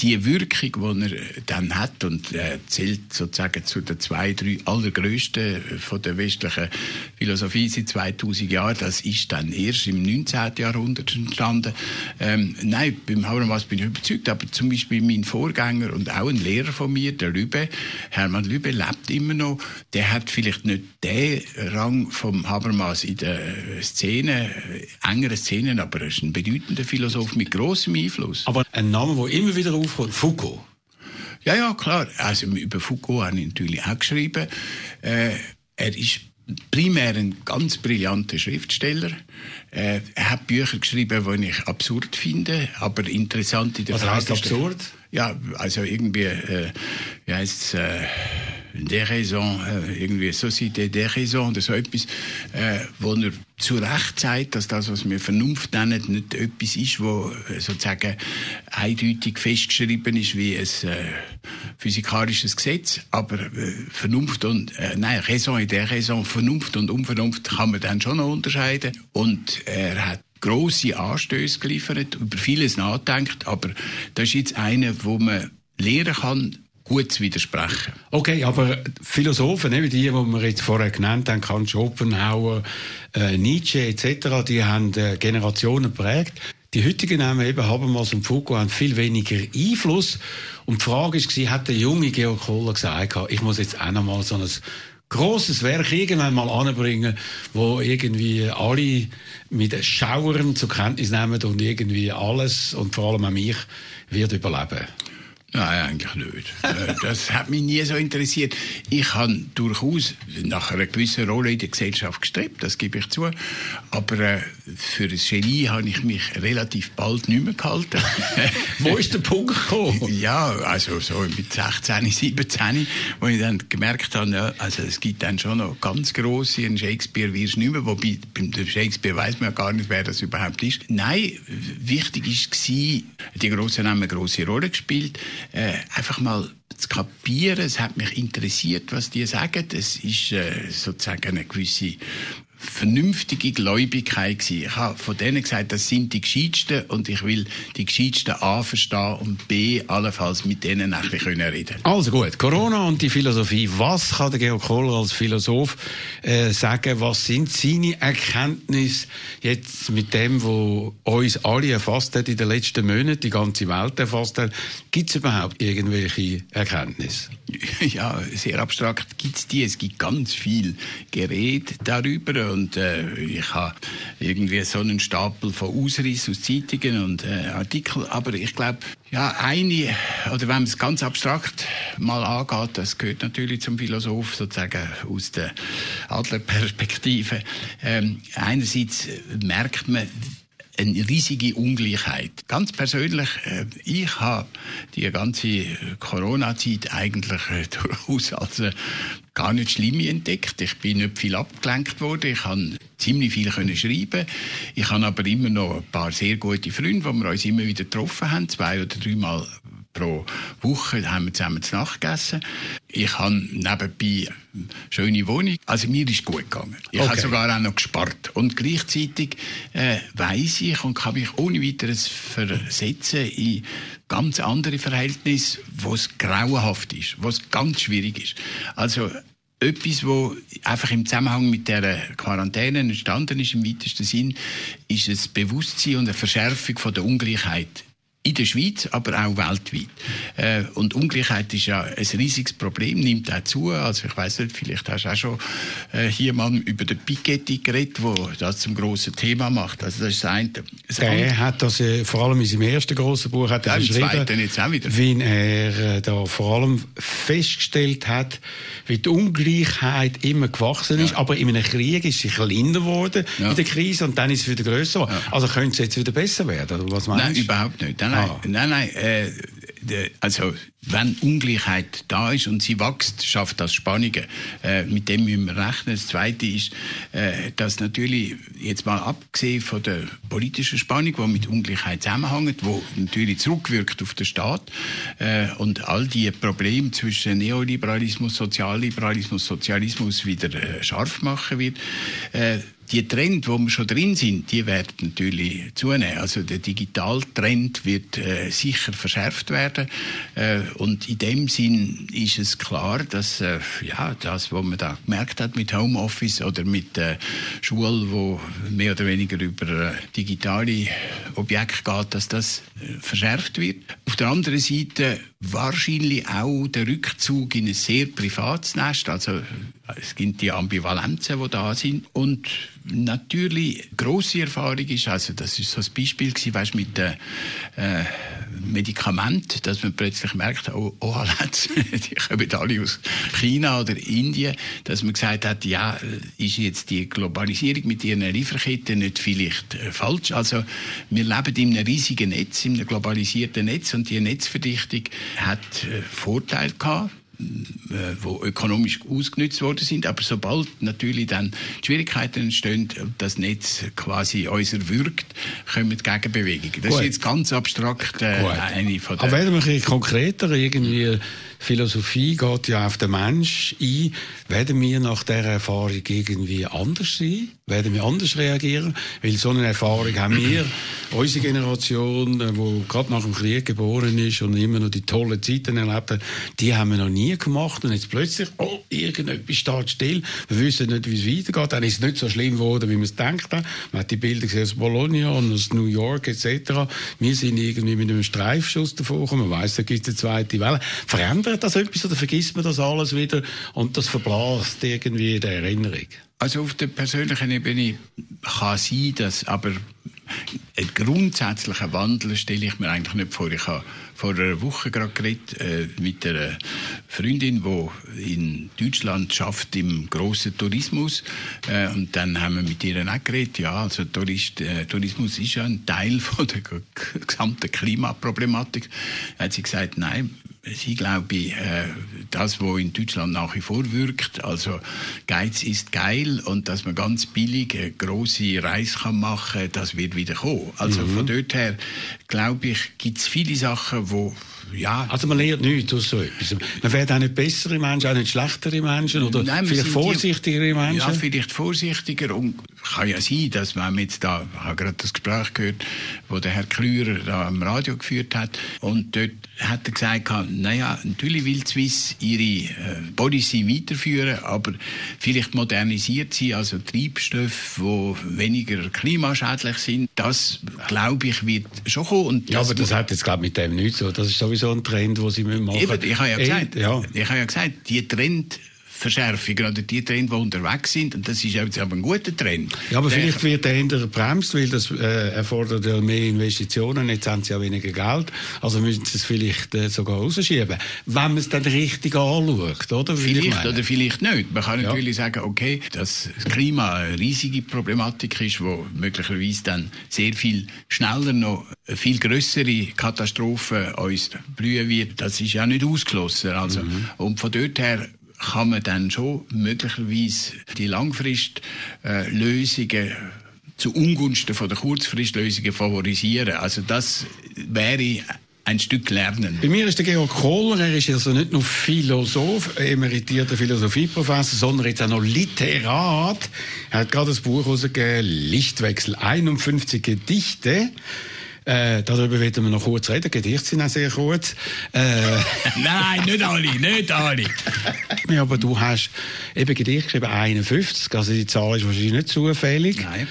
die Wirkung, die er dann hat und er zählt sozusagen zu den zwei, drei allergrößten von der westlichen Philosophie seit 2000 Jahren, das ist dann erst im 19. Jahrhundert entstanden. Ähm, nein, beim Habermas bin ich überzeugt, aber zum Beispiel mein Vorgänger und auch ein Lehrer von mir, der Lübe, Hermann Lübe, lebt immer noch. Der hat vielleicht nicht den Rang vom Habermas in der Szene, engeren Szenen, aber er ist ein bedeutender Philosoph mit großem Einfluss. Aber ein Name, der immer wieder aufkommt, Foucault. Ja, ja, klar. Also über Foucault habe ich natürlich auch geschrieben. Äh, er ist primär ein ganz brillanter Schriftsteller. Äh, er hat Bücher geschrieben, die ich absurd finde, aber interessant in der Was Frage. Was heißt absurd? Ja, also irgendwie, äh, wie heißt es, äh, der Raison, äh, irgendwie Société der Raison oder so etwas, äh, wo er zu Recht sagt, dass das, was wir Vernunft nennen, nicht etwas ist, wo äh, sozusagen eindeutig festgeschrieben ist wie ein physikalisches Gesetz, aber Vernunft und, äh, nein, Raison et der Raison, Vernunft und Unvernunft kann man dann schon noch unterscheiden. Und er hat grosse Anstöße geliefert, über vieles nachdenkt, aber das ist jetzt einer, wo man lehren kann, gut widersprechen. Okay, aber Philosophen, wie die, die wir jetzt vorher genannt haben, Kant, Schopenhauer, äh, Nietzsche etc., die haben äh, Generationen prägt. Die heutigen Namen eben Habermas und Foucault haben viel weniger Einfluss. Und die Frage war, hat der junge Georg Kohler gesagt, ich muss jetzt auch noch mal so ein großes Werk irgendwann mal anbringen, wo irgendwie alle mit Schauern zur Kenntnis nehmen und irgendwie alles und vor allem auch mich wird überleben. Nein, eigentlich nicht. Äh, das hat mich nie so interessiert. Ich habe durchaus nach einer gewissen Rolle in der Gesellschaft gestrebt, das gebe ich zu. Aber äh, für das Genie habe ich mich relativ bald nicht mehr gehalten. Wo ist der Punkt gekommen? Ja, also so mit 16, 17, wo ich dann gemerkt habe, also es gibt dann schon noch ganz grosse, ein Shakespeare wirst du nicht mehr, wobei beim Shakespeare weiß man ja gar nicht, wer das überhaupt ist. Nein, wichtig war, die grossen Namen eine grosse Rolle gespielt äh, einfach mal zu kapieren. Es hat mich interessiert, was die sagen. Es ist äh, sozusagen eine gewisse vernünftige Gläubigkeit gewesen. Ich habe von denen gesagt, das sind die Gescheitsten und ich will die Gescheitsten A verstehen und B allenfalls mit denen ein bisschen reden Also gut, Corona und die Philosophie. Was kann der Georg Kohler als Philosoph äh, sagen? Was sind seine Erkenntnisse jetzt mit dem, wo uns alle erfasst hat in den letzten Monaten, die ganze Welt erfasst hat? Gibt es überhaupt irgendwelche Erkenntnisse? Ja, sehr abstrakt gibt es die. Es gibt ganz viel Gerät darüber und äh, ich habe irgendwie so einen Stapel von Ausriss aus Zeitungen und äh, Artikeln. Aber ich glaube, ja, eine, oder wenn man es ganz abstrakt mal angeht, das gehört natürlich zum Philosoph sozusagen aus der Adlerperspektive. Ähm, einerseits merkt man, eine riesige Ungleichheit. Ganz persönlich, äh, ich habe die ganze Corona-Zeit eigentlich äh, durchaus als äh, gar nicht schlimm entdeckt. Ich bin nicht viel abgelenkt worden. Ich habe ziemlich viel können schreiben. Ich habe aber immer noch ein paar sehr gute Freunde, wo wir uns immer wieder getroffen haben, zwei oder dreimal pro Woche haben wir zusammen zu Nacht gegessen. Ich habe nebenbei eine schöne Wohnung. Also mir ist gut gegangen. Ich okay. habe sogar auch noch gespart. Und gleichzeitig äh, weiß ich und kann mich ohne weiteres versetzen in ganz andere Verhältnisse, wo es grauenhaft ist, wo es ganz schwierig ist. Also etwas, wo einfach im Zusammenhang mit der Quarantäne entstanden ist, im weitesten Sinn, ist das Bewusstsein und eine Verschärfung von der Ungleichheit in der Schweiz, aber auch weltweit. Äh, und Ungleichheit ist ja ein riesiges Problem, nimmt auch zu. Also ich weiß nicht, vielleicht hast du auch schon äh, hier mal über den Piketty geredet, wo das zum grossen Thema macht. Also das ist das eine. Das Der hat das äh, vor allem in seinem ersten grossen Buch hat er ja, beschrieben, jetzt auch wieder. wie er da vor allem festgestellt hat, wie die Ungleichheit immer gewachsen ist, ja. aber in einem Krieg ist sie kleiner geworden ja. in der Krise und dann ist es wieder grösser geworden. Also könnte es jetzt wieder besser werden, oder was meinst Nein, überhaupt nicht. Dann nein, ah. nein, nein. Äh, also wenn Ungleichheit da ist und sie wächst, schafft das Spannungen. Äh, mit dem müssen wir rechnen. Das Zweite ist, äh, dass natürlich, jetzt mal abgesehen von der politischen Spannung, die mit Ungleichheit zusammenhängt, wo natürlich zurückwirkt auf den Staat äh, und all die Probleme zwischen Neoliberalismus, Sozialliberalismus, Sozialismus wieder äh, scharf machen wird, äh, die Trend, wo wir schon drin sind, die werden natürlich zunehmen. Also der Digitaltrend wird äh, sicher verschärft werden. Äh, und in dem Sinn ist es klar, dass äh, ja das, was man da gemerkt hat mit Homeoffice oder mit äh, Schule, wo mehr oder weniger über äh, digitale Objekte geht, dass das äh, verschärft wird. Auf der anderen Seite wahrscheinlich auch der Rückzug in ein sehr privates Nest. Also es gibt die Ambivalenzen, die da sind. Und natürlich große Erfahrung ist, also das ist so ein Beispiel gewesen, weißt, mit den äh, Medikamenten, dass man plötzlich merkt, oh, oh die kommen alle aus China oder Indien, dass man gesagt hat, ja, ist jetzt die Globalisierung mit ihren Lieferketten nicht vielleicht äh, falsch? Also wir leben in einem riesigen Netz, in einem globalisierten Netz und die Netzverdichtung hat äh, Vorteile gehabt äh, wo ökonomisch ausgenutzt worden sind. Aber sobald natürlich dann Schwierigkeiten entstehen, das Netz quasi uns wirkt, kommen Gegenbewegungen. Das Gut. ist jetzt ganz abstrakt äh, eine von der... Aber werden wir konkreter irgendwie Philosophie geht ja auf den Mensch ein. Werden wir nach dieser Erfahrung irgendwie anders sein? Werden wir anders reagieren? Weil so eine Erfahrung haben wir, unsere Generation, die äh, gerade nach dem Krieg geboren ist und immer noch die tollen Zeiten erlebt hat, die haben wir noch nie gemacht. Und jetzt plötzlich, oh, irgendetwas steht still. Wir wissen nicht, wie es weitergeht. Dann ist es nicht so schlimm geworden, wie wir es haben. Man hat die Bilder gesehen aus Bologna und aus New York etc. Wir sind irgendwie mit einem Streifschuss davor gekommen. Man weiss, da gibt es eine zweite Welle. Verändert ändert das etwas oder vergisst man das alles wieder und das verblasst irgendwie in der Erinnerung? Also auf der persönlichen Ebene kann sein, dass aber einen grundsätzlichen Wandel stelle ich mir eigentlich nicht vor. Ich habe vor einer Woche gerade geredet äh, mit einer Freundin, die in Deutschland schafft im grossen Tourismus. Äh, und dann haben wir mit ihr auch geredet. Ja, also Tourist, äh, Tourismus ist ja ein Teil von der gesamten Klimaproblematik. Hat sie gesagt, nein, Sie glaube ich, äh, das, was in Deutschland nach wie vor wirkt, also Geiz ist geil und dass man ganz billig eine grosse Reise kann machen kann, das wird wieder kommen. Also mhm. von dort her, glaube ich, gibt es viele Sachen, wo ja. Also man lernt nichts aus so etwas. Man wird auch nicht bessere Menschen, auch nicht schlechtere Menschen oder Nein, vielleicht vorsichtigere Menschen. Ja, vielleicht vorsichtiger und kann ja sein, dass man jetzt da, ich habe gerade das Gespräch gehört, wo der Herr Klürer da am Radio geführt hat und dort hat er gesagt, naja, natürlich will Swiss ihre äh, Policy weiterführen, aber vielleicht modernisiert sie also Treibstoffe, die weniger klimaschädlich sind. Das, glaube ich, wird schon kommen. Und ja, aber das hat jetzt, glaube ich, mit dem nichts so. Das ist sowieso ein Trend, den sie machen müssen. Eben, ich habe ja gesagt, ja. ich habe ja gesagt, die Trend Verschärfungen oder die Trends, die unterwegs sind. Und das ist jetzt aber ein guter Trend. Ja, aber vielleicht wird der eher gebremst, weil das äh, erfordert ja mehr Investitionen. Jetzt haben sie ja weniger Geld. Also müssen sie es vielleicht äh, sogar rausschieben. Wenn man es dann richtig anschaut, oder? Vielleicht oder vielleicht nicht. Man kann ja. natürlich sagen, okay, dass das Klima eine riesige Problematik ist, wo möglicherweise dann sehr viel schneller noch eine viel größere Katastrophe uns blühen wird. Das ist ja nicht ausgeschlossen. Also, mhm. Und von dort her kann man dann schon möglicherweise die Langfristlösungen äh, zu Ungunsten von der Kurzfristlösungen favorisieren. Also das wäre ein Stück lernen. Bei mir ist der Georg Kohler, er ist also nicht nur Philosoph, emeritierter Philosophieprofessor, sondern jetzt auch noch Literat. Er hat gerade das Buch herausgegeben, Lichtwechsel, 51 Gedichte. Äh, darüber werden wir noch kurz reden. Gedichte sind auch sehr kurz. Äh. Nein, nicht alle, nicht alle. ja, aber du hast eben Gedichte geschrieben, 51. Also die Zahl ist wahrscheinlich nicht zufällig. Nein.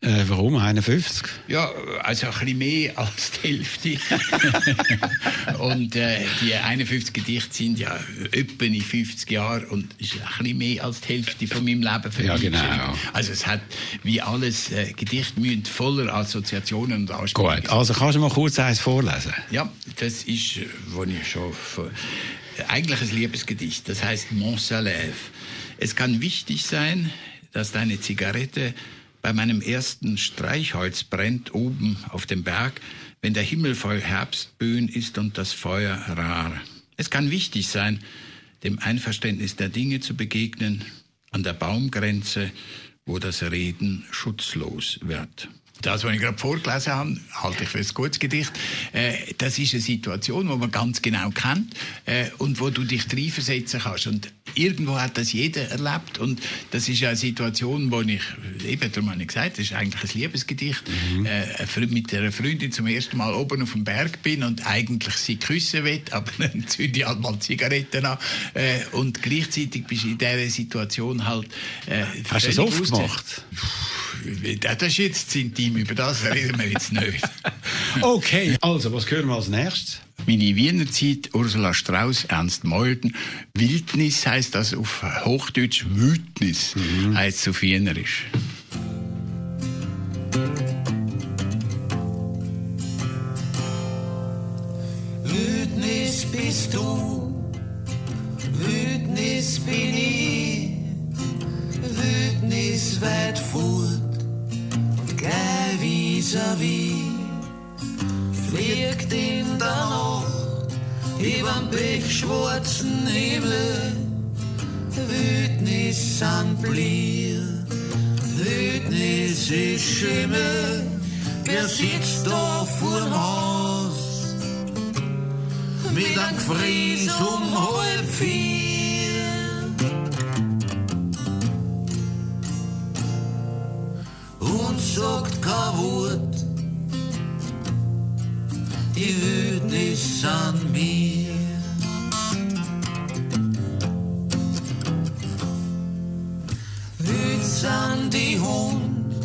Äh, warum 51? Ja, also ein bisschen mehr als die Hälfte. und äh, die 51 Gedichte sind ja etwa in 50 Jahren und ist ein bisschen mehr als die Hälfte von meinem Leben für Ja, genau. Also es hat, wie alles, äh, Gedichte müssen voller Assoziationen und Ansprüche Gut, also kannst du mal kurz eins vorlesen? Ja, das ist, wo ich schon... Eigentlich ein Liebesgedicht, das heißt Mon Salève. Es kann wichtig sein, dass deine Zigarette bei meinem ersten Streichholz brennt oben auf dem Berg, wenn der Himmel voll Herbstböen ist und das Feuer rar. Es kann wichtig sein, dem Einverständnis der Dinge zu begegnen, an der Baumgrenze, wo das Reden schutzlos wird das, was ich gerade vorgelesen habe, halte ich für ein gutes Gedicht. Äh, das ist eine Situation, die man ganz genau kennt äh, und wo du dich reinversetzen kannst. Und irgendwo hat das jeder erlebt. Und das ist eine Situation, wo ich, eben darum habe ich gesagt, das ist eigentlich ein Liebesgedicht, mhm. äh, mit einer Freundin zum ersten Mal oben auf dem Berg bin und eigentlich sie küssen will, aber dann zünde ich halt mal Zigaretten an. Und gleichzeitig bist du in dieser Situation halt... Hast du das oft gemacht? Das ist jetzt intim, über das reden wir jetzt nicht. okay, also, was hören wir als nächstes? Meine Wiener Zeit, Ursula Strauß, Ernst Molden. Wildnis heißt das auf Hochdeutsch Wildnis, mhm. heißt es auf Wienerisch. Wildnis bist du, Wildnis bin ich, Wildnis wird fort gleich vis-à-vis, fliegt in der Nacht überm pechschwarzen Himmel. Wütnis an Blier, Wütnis ist Schimmel. Wer sitzt da vorm Haus? Mit einem Gefries um halb vier. Die Wütnis an mir. Wüt's an die Hund,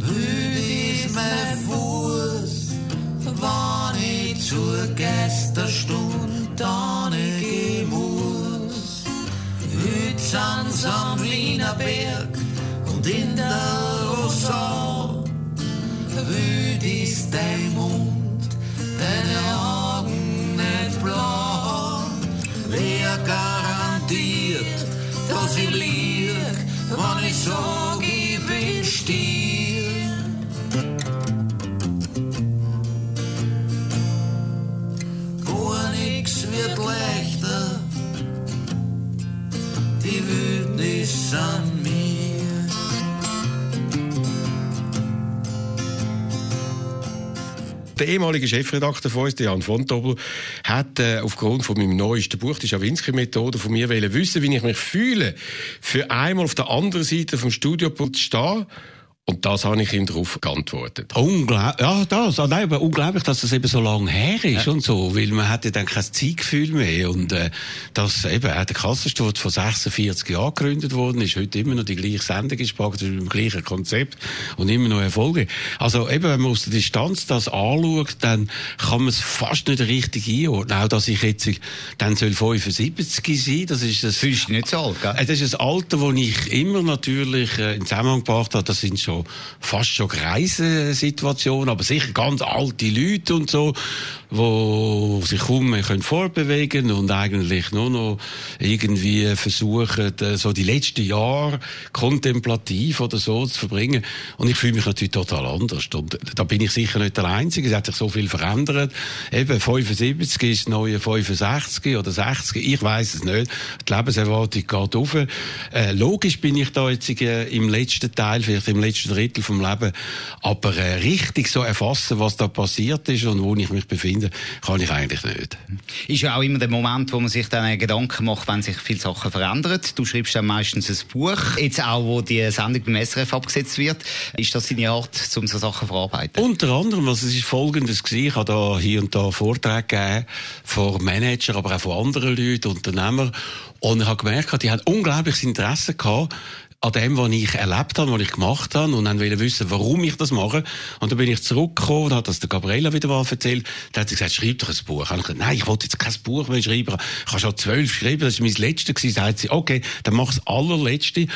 Wüt ist mein Fuß, wann ich zur Geisterstunde dann gehen muss. Wüt's an Samliner Berg und in der Rosau, Wüt ist dein Mund, deine Augen nicht blau. Wer garantiert, dass ich lieg, wenn ich sag, ich bin still? Der ehemalige Chefredakteur von uns, Jan von Tobel, hat äh, aufgrund von meinem neuesten Buch, die Schawinski-Methode, von mir wollen wissen, wie ich mich fühle, für einmal auf der anderen Seite vom Studiopult zu stehen. Und das habe ich ihm darauf geantwortet. Unglaublich, ja, das, ah, nein, aber unglaublich, dass das eben so lange her ist und so, weil man hatte dann kein Zeitgefühl mehr und äh, das eben, der Kassensturz vor 46 Jahren gegründet worden ist, heute immer noch die gleiche Sendung ist, praktisch mit dem gleichen Konzept und immer noch Erfolge. Also eben, wenn man aus der Distanz das anschaut, dann kann man es fast nicht richtig einordnen, auch dass ich jetzt dann soll 75 sein, das ist das... Fühlst nicht so alt, gell? Äh, Das ist ein Alter, das ich immer natürlich äh, in Zusammenhang gebracht habe. Das sind schon fast schon Kreisensituationen, aber sicher ganz alte Leute und so, wo sich kaum können vorbewegen und eigentlich nur noch irgendwie versuchen, so die letzten Jahre kontemplativ oder so zu verbringen. Und ich fühle mich natürlich total anders. Und da bin ich sicher nicht der Einzige. Es hat sich so viel verändert. Eben 75 ist neue 65 oder 60. Ich weiß es nicht. Die Lebenserwartung geht auf. Äh, logisch bin ich da jetzt im letzten Teil, vielleicht im letzten Drittel vom Leben. Aber äh, richtig so erfassen, was da passiert ist und wo ich mich befinde, kann ich eigentlich nicht. Ist ja auch immer der Moment, wo man sich dann Gedanken macht, wenn sich viele Sachen verändern. Du schreibst dann meistens ein Buch. Jetzt auch, wo die Sendung beim SRF abgesetzt wird. Ist das deine Art, um so Sachen zu verarbeiten? Unter anderem, also es ist Folgendes gewesen. Ich habe da hier und da Vorträge gegeben von Managern, aber auch von anderen Leuten, Unternehmern. Und ich habe gemerkt, die haben unglaubliches Interesse gehabt, an dem, was ich erlebt habe, was ich gemacht habe, und dann wollen wissen, warum ich das mache. Und dann bin ich zurückgekommen, und hat das der Gabriela wieder mal erzählt. Da hat sie gesagt, schreib doch ein Buch. Und ich gesagt, nein, ich wollte jetzt kein Buch mehr schreiben. Ich habe schon zwölf geschrieben, das war mein letztes gewesen. Sagt sie, okay, dann mach das allerletzte.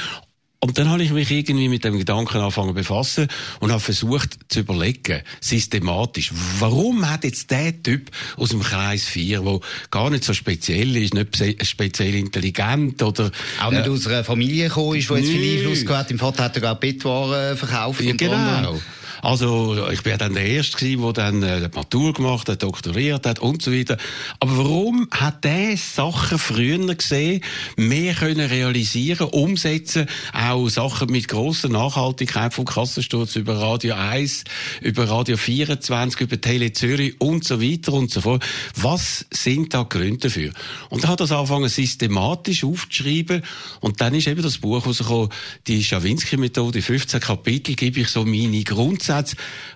Und dann habe ich mich irgendwie mit dem Gedanken angefangen zu befassen und habe versucht zu überlegen, systematisch, warum hat jetzt der Typ aus dem Kreis 4, der gar nicht so speziell ist, nicht speziell intelligent oder... Auch nicht äh, aus einer Familie gekommen ist, die jetzt viel. Einfluss gehabt hat. Im Vater hat er auch Bettwaren verkauft. Ja, unter anderem. Also, ich bin dann der Erste gewesen, der dann äh, die Matur gemacht hat, doktoriert hat und so weiter. Aber warum hat der Sachen früher gesehen, mehr können realisieren, umsetzen, auch Sachen mit grosser Nachhaltigkeit vom Kassensturz über Radio 1, über Radio 24, über Tele Zürich und so weiter und so fort. Was sind da Gründe dafür? Und er hat das angefangen systematisch aufzuschreiben und dann ist eben das Buch rausgekommen, die Schawinski-Methode, 15 Kapitel, gebe ich so meine Grundsätze,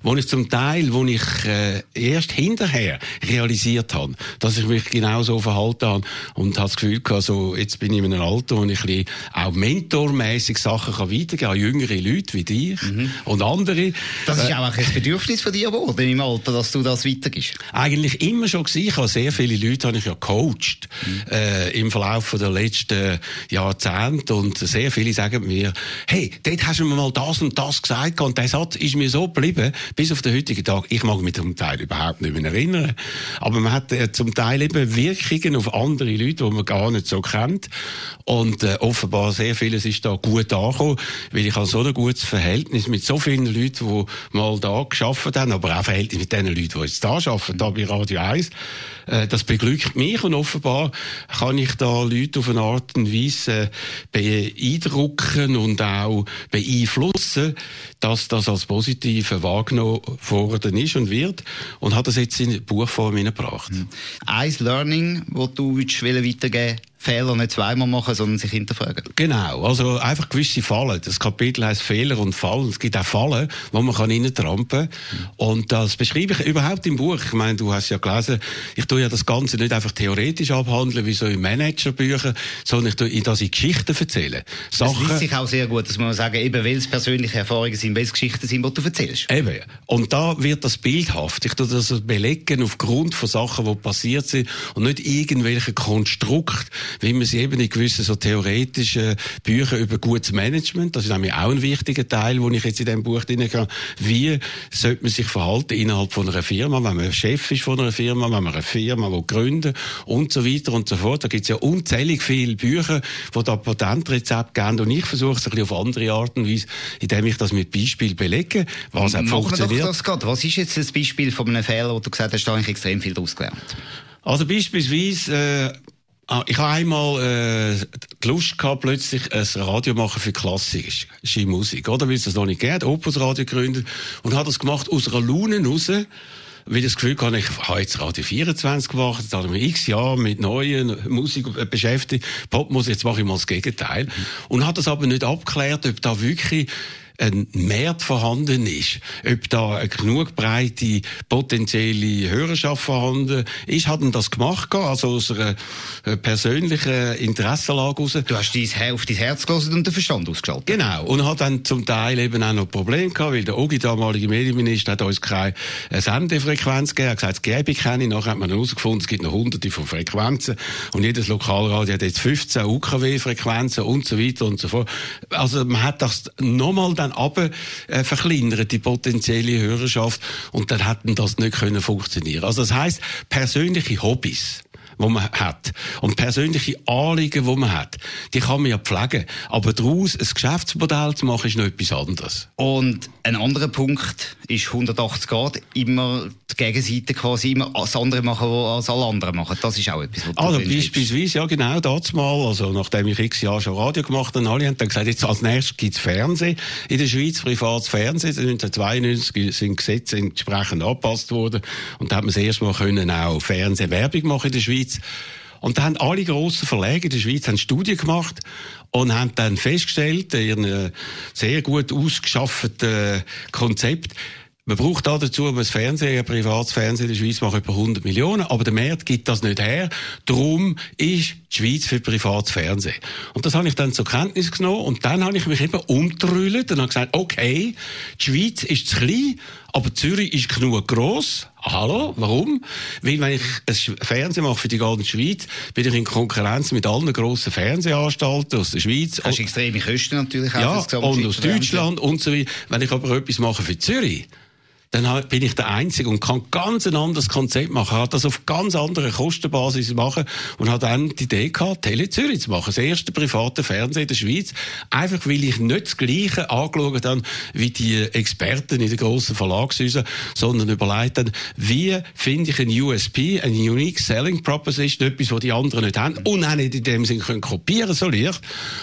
wo ich zum Teil, wo ich äh, erst hinterher realisiert habe, dass ich mich genau so verhalten habe und habe das Gefühl gehabt, so, jetzt bin ich in einem Alter, wo ich ein bisschen auch mentormäßig Sachen kann weitergeben an jüngere Leute wie dich und andere. Das ist Äh, auch ein Bedürfnis von dir geworden im Alter, dass du das weitergibst. eigentlich immer schon gewesen. Ich habe sehr viele Leute habe ich ja coacht äh, im Verlauf der letzten Jahrzehnte und sehr viele sagen mir, hey, dort hast du mir mal das und das gesagt und der Satz ist mir so so geblieben, bis auf den heutigen Tag. Ich mag mich zum Teil überhaupt nicht mehr erinnern. Aber man hat äh, zum Teil eben Wirkungen auf andere Leute, die man gar nicht so kennt. Und äh, offenbar sehr vieles ist da gut angekommen, weil ich habe so ein gutes Verhältnis mit so vielen Leuten, die mal da geschafft haben, aber auch Verhältnis mit den Leuten, die jetzt da arbeiten, da bei Radio 1. Äh, das beglückt mich und offenbar kann ich da Leute auf eine Art und Weise beeindrucken und auch beeinflussen, dass das als positiv wahrgenommen worden ist und wird und hat das jetzt in Buchform hineingebracht. Ein Learning, das du weitergeben willst, Fehler nicht zweimal machen, sondern sich hinterfragen. Genau, also einfach gewisse Fallen. Das Kapitel heißt Fehler und Fallen. Es gibt auch Fallen, wo man kann reintrampen kann. Und das beschreibe ich überhaupt im Buch. Ich meine, du hast ja gelesen, ich tue ja das Ganze nicht einfach theoretisch abhandeln, wie so in Managerbüchern, sondern ich tue das in Geschichten erzählen. Sachen, das sich auch sehr gut, dass man sagen, eben weil es persönliche Erfahrungen sind, weil es Geschichten sind, die du erzählst. Eben. Und da wird das bildhaft. Ich tue das belegen aufgrund von Sachen, die passiert sind und nicht irgendwelche Konstrukte, wie man sie eben in gewissen so theoretischen Büchern über gutes Management, das ist nämlich auch ein wichtiger Teil, wo ich jetzt in diesem Buch drin kann, wie sollte man sich verhalten innerhalb von einer Firma, wenn man Chef ist von einer Firma, wenn man eine Firma will gründen und so weiter und so fort. Da gibt es ja unzählig viele Bücher, die da Patentrezepte geben und ich versuche es ein bisschen auf andere Art und Weise, indem ich das mit Beispiel belege, was auch funktioniert. das gerade. Was ist jetzt das Beispiel von einem Fehler, wo du gesagt hast, da habe ich extrem viel daraus gelernt? Also beispielsweise äh, Ah, ich habe einmal äh, die Lust gehabt, plötzlich ein Radio machen für klassische Musik, oder? Weil es das noch nicht geht, Opus Radio gegründet und habe das gemacht aus einer Laune raus, weil ich das Gefühl hatte, ich habe jetzt Radio 24 gemacht, jetzt habe ich mich x Jahre mit neuen Musik beschäftigt, Popmusik, jetzt mache ich mal das Gegenteil. Und habe das aber nicht abgeklärt, ob da wirklich ein Markt vorhanden ist, ob da eine genug breite potenzielle Hörerschaft vorhanden ist, hat das gemacht, also aus einer äh, persönlichen Interessenlage heraus. Du hast dein, auf dein Herz gelassen und den Verstand ausgeschaltet. Genau. Und hat dann zum Teil eben auch noch Probleme gehabt, weil der Ogi, damalige Medienminister, hat uns keine Sendefrequenz gegeben. Er hat gesagt, es gäbe keine. Nachher hat man herausgefunden, es gibt noch hunderte von Frequenzen. Und jedes Lokalradio hat jetzt 15 UKW-Frequenzen und so weiter und so fort. Also man hat das nochmal dann aber äh, verkleinert, die potenzielle Hörerschaft. Und dann hätten das nicht können funktionieren. Also das heißt persönliche Hobbys wo man hat. Und persönliche Anliegen, die man hat, die kann man ja pflegen. Aber daraus ein Geschäftsmodell zu machen, ist noch etwas anderes. Und ein anderer Punkt ist 180 Grad, immer die Gegenseite quasi, immer das andere machen, was alle anderen machen. Das ist auch etwas, was Also beispielsweise, ja genau, das mal, also nachdem ich x Jahre schon Radio gemacht habe, alle haben dann gesagt, jetzt als nächstes gibt es Fernsehen in der Schweiz, privates Fernsehen. 1992 sind Gesetze entsprechend angepasst worden und da hat man das erste Mal können auch Fernsehwerbung machen in der Schweiz. Und da haben alle grossen Verlage in der Schweiz eine Studie gemacht und haben dann festgestellt, in ihrem sehr gut ausgeschafften Konzept, man braucht da dazu, um ein Fernsehen, ein privates Fernsehen in der Schweiz macht etwa 100 Millionen, aber der Markt gibt das nicht her. Darum ist die Schweiz für privates Fernsehen. Und das habe ich dann zur Kenntnis genommen und dann habe ich mich eben umgetrüllt und habe gesagt, okay, die Schweiz ist zu klein, aber Zürich ist genug gross. Hallo, warum? Weil wenn ich ein Fernsehen mache für die ganze Schweiz, bin ich in Konkurrenz mit allen grossen Fernsehanstalten aus der Schweiz. Hast extreme Kosten natürlich auch. Ja, und aus Deutschland und so weiter. Wenn ich aber etwas mache für Zürich, dann bin ich der Einzige und kann ganz ein anderes Konzept machen, hat das auf ganz andere Kostenbasis machen und hat dann die Idee gehabt, Tele Zürich zu machen, das erste private Fernsehen in der Schweiz, einfach weil ich nicht das Gleiche angeschaut habe wie die Experten in den grossen Verlagshäusern, sondern überlegt dann, wie finde ich ein USP, ein Unique Selling Proposition, etwas, was die anderen nicht haben und auch nicht in dem Sinne können kopieren so leicht.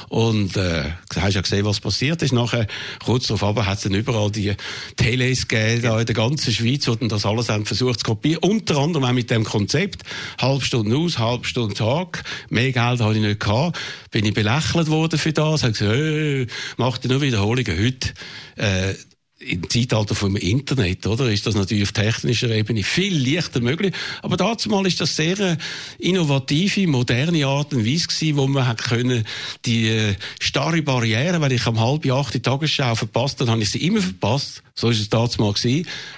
Und äh, hast ja gesehen, was passiert ist. Nachher, kurz darauf aber hat es dann überall die Teles gegeben, in der ganzen Schweiz, die das alles haben versucht zu kopieren. Unter anderem auch mit dem Konzept. Halb Stunde aus, halb Stunde Tag. Mehr Geld habe ich nicht gehabt. Bin ich belächelt worden für das. Habe gesagt, hey, mach dir nur Wiederholungen heute. Äh, im Zeitalter vom Internet, oder, ist das natürlich auf technischer Ebene viel leichter möglich. Aber dazu mal ist das sehr äh, innovative, moderne Art und Weise wo man hat können, die äh, starre Barriere, wenn ich am halb acht die Tagesschau verpasst, dann habe ich sie immer verpasst. So ist es damals.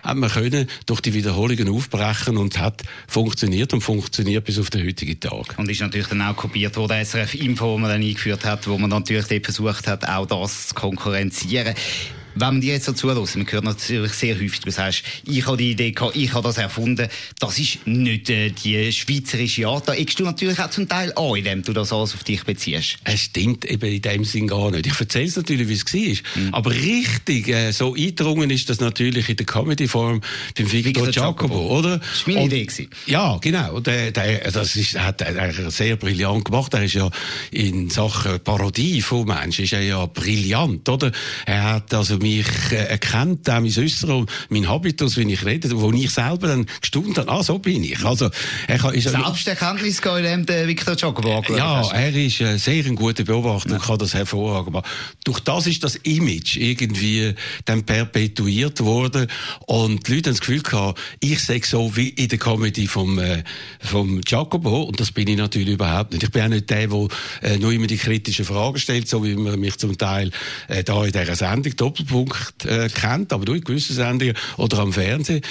Hat man können durch die Wiederholungen aufbrechen und hat funktioniert und funktioniert bis auf den heutigen Tag. Und ist natürlich dann auch kopiert worden, SRF Info, wo man dann eingeführt hat, wo man natürlich versucht hat, auch das zu konkurrenzieren. Wenn man dir jetzt so zulässt, man hört natürlich sehr häufig, du sagst, ich habe die Idee gehabt, ich habe das erfunden. Das ist nicht äh, die schweizerische Art. Da eckst du natürlich auch zum Teil an, indem du das alles auf dich beziehst. Es stimmt eben in dem Sinn gar nicht. Ich erzähle es natürlich, wie es war. Mhm. Aber richtig äh, so eingedrungen ist das natürlich in der Comedy-Form beim Victor, Victor Jacobo, Jacobo. oder? Das war meine Und- Idee. gewesen. Ja, genau. Der, der, das ist, hat er sehr brillant gemacht. Er ist ja in Sachen Parodie von Menschen ist er ja brillant, oder? Er hat also mich äh, erkannt, auch mein Äußeren und mein Habitus, wenn ich rede, wo ich selber dann gestaunt habe, ah, so bin ich. Also, er kann, ist ja- Selbsterkenntnis gehen, indem der Victor Jacobo angeschaut ja, er ist äh, sehr ein guter Beobachter und kann das hervorragend machen. Durch das ist das Image irgendwie dann perpetuiert worden und die Leute haben das Gefühl gehabt, ich sage so wie in der Comedy vom, äh, vom Jacobo und das bin ich natürlich überhaupt nicht. Ich bin auch nicht der, der äh, nur immer die kritischen Fragen stellt, so wie man mich zum Teil äh, da in dieser Sendung Doppelpunkt äh, kennt, aber durch gewisse Sendungen oder am Fernsehen.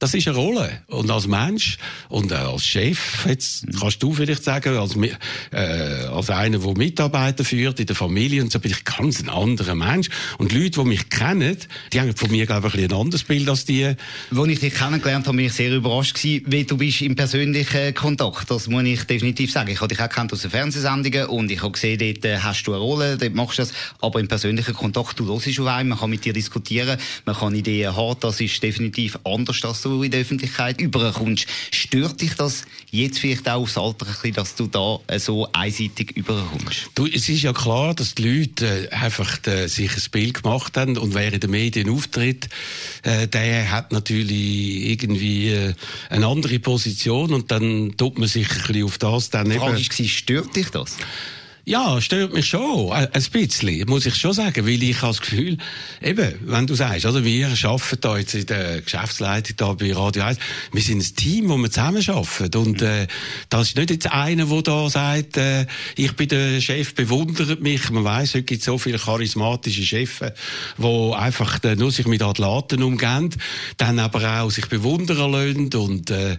Das ist eine Rolle. Und als Mensch und äh, als Chef, jetzt kannst du vielleicht sagen, als, äh, als einer, der Mitarbeiter führt in der Familie und so, bin ich ganz ein anderer Mensch. Und Leute, die mich kennen, die haben von mir, glaube ich, ein, bisschen ein anderes Bild als die. Als ich dich kennengelernt habe, bin ich sehr überrascht gewesen, wie du bist im persönlichen Kontakt. Das muss ich definitiv sagen. Ich habe dich auch kennt aus den Fernsehsendungen und ich habe gesehen, dort äh, hast du eine Rolle, dort machst du das. Aber im persönlichen Kontakt, du hörst auf einen, man kann mit dir diskutieren, man kann Ideen haben. Das ist definitiv anders, als du in der Öffentlichkeit überkommst. Stört dich das jetzt vielleicht auch aufs Alter ein bisschen, dass du da äh, so einseitig überkommst? Du, es ist ja klar, dass die Leute äh, einfach äh, sich ein Bild gemacht haben und wer in den Medien auftritt, der hat natürlich irgendwie eine andere Position und dann tut man sich ein bisschen auf das dann Die eben... Frage war, stört dich das? Ja, stört mich schon. Ein ein bisschen, muss ich schon sagen. Weil ich habe das Gefühl, eben, wenn du sagst, also wir arbeiten da jetzt in der Geschäftsleitung da bei Radio 1, wir sind ein Team, wo wir zusammen arbeiten. Und, äh, das ist nicht jetzt einer, der da sagt, äh, ich bin der Chef, bewundert mich. Man weiss, heute gibt so viele charismatische Chefs, die einfach äh, nur sich mit Athlaten umgehen, dann aber auch sich bewundern lassen und, äh,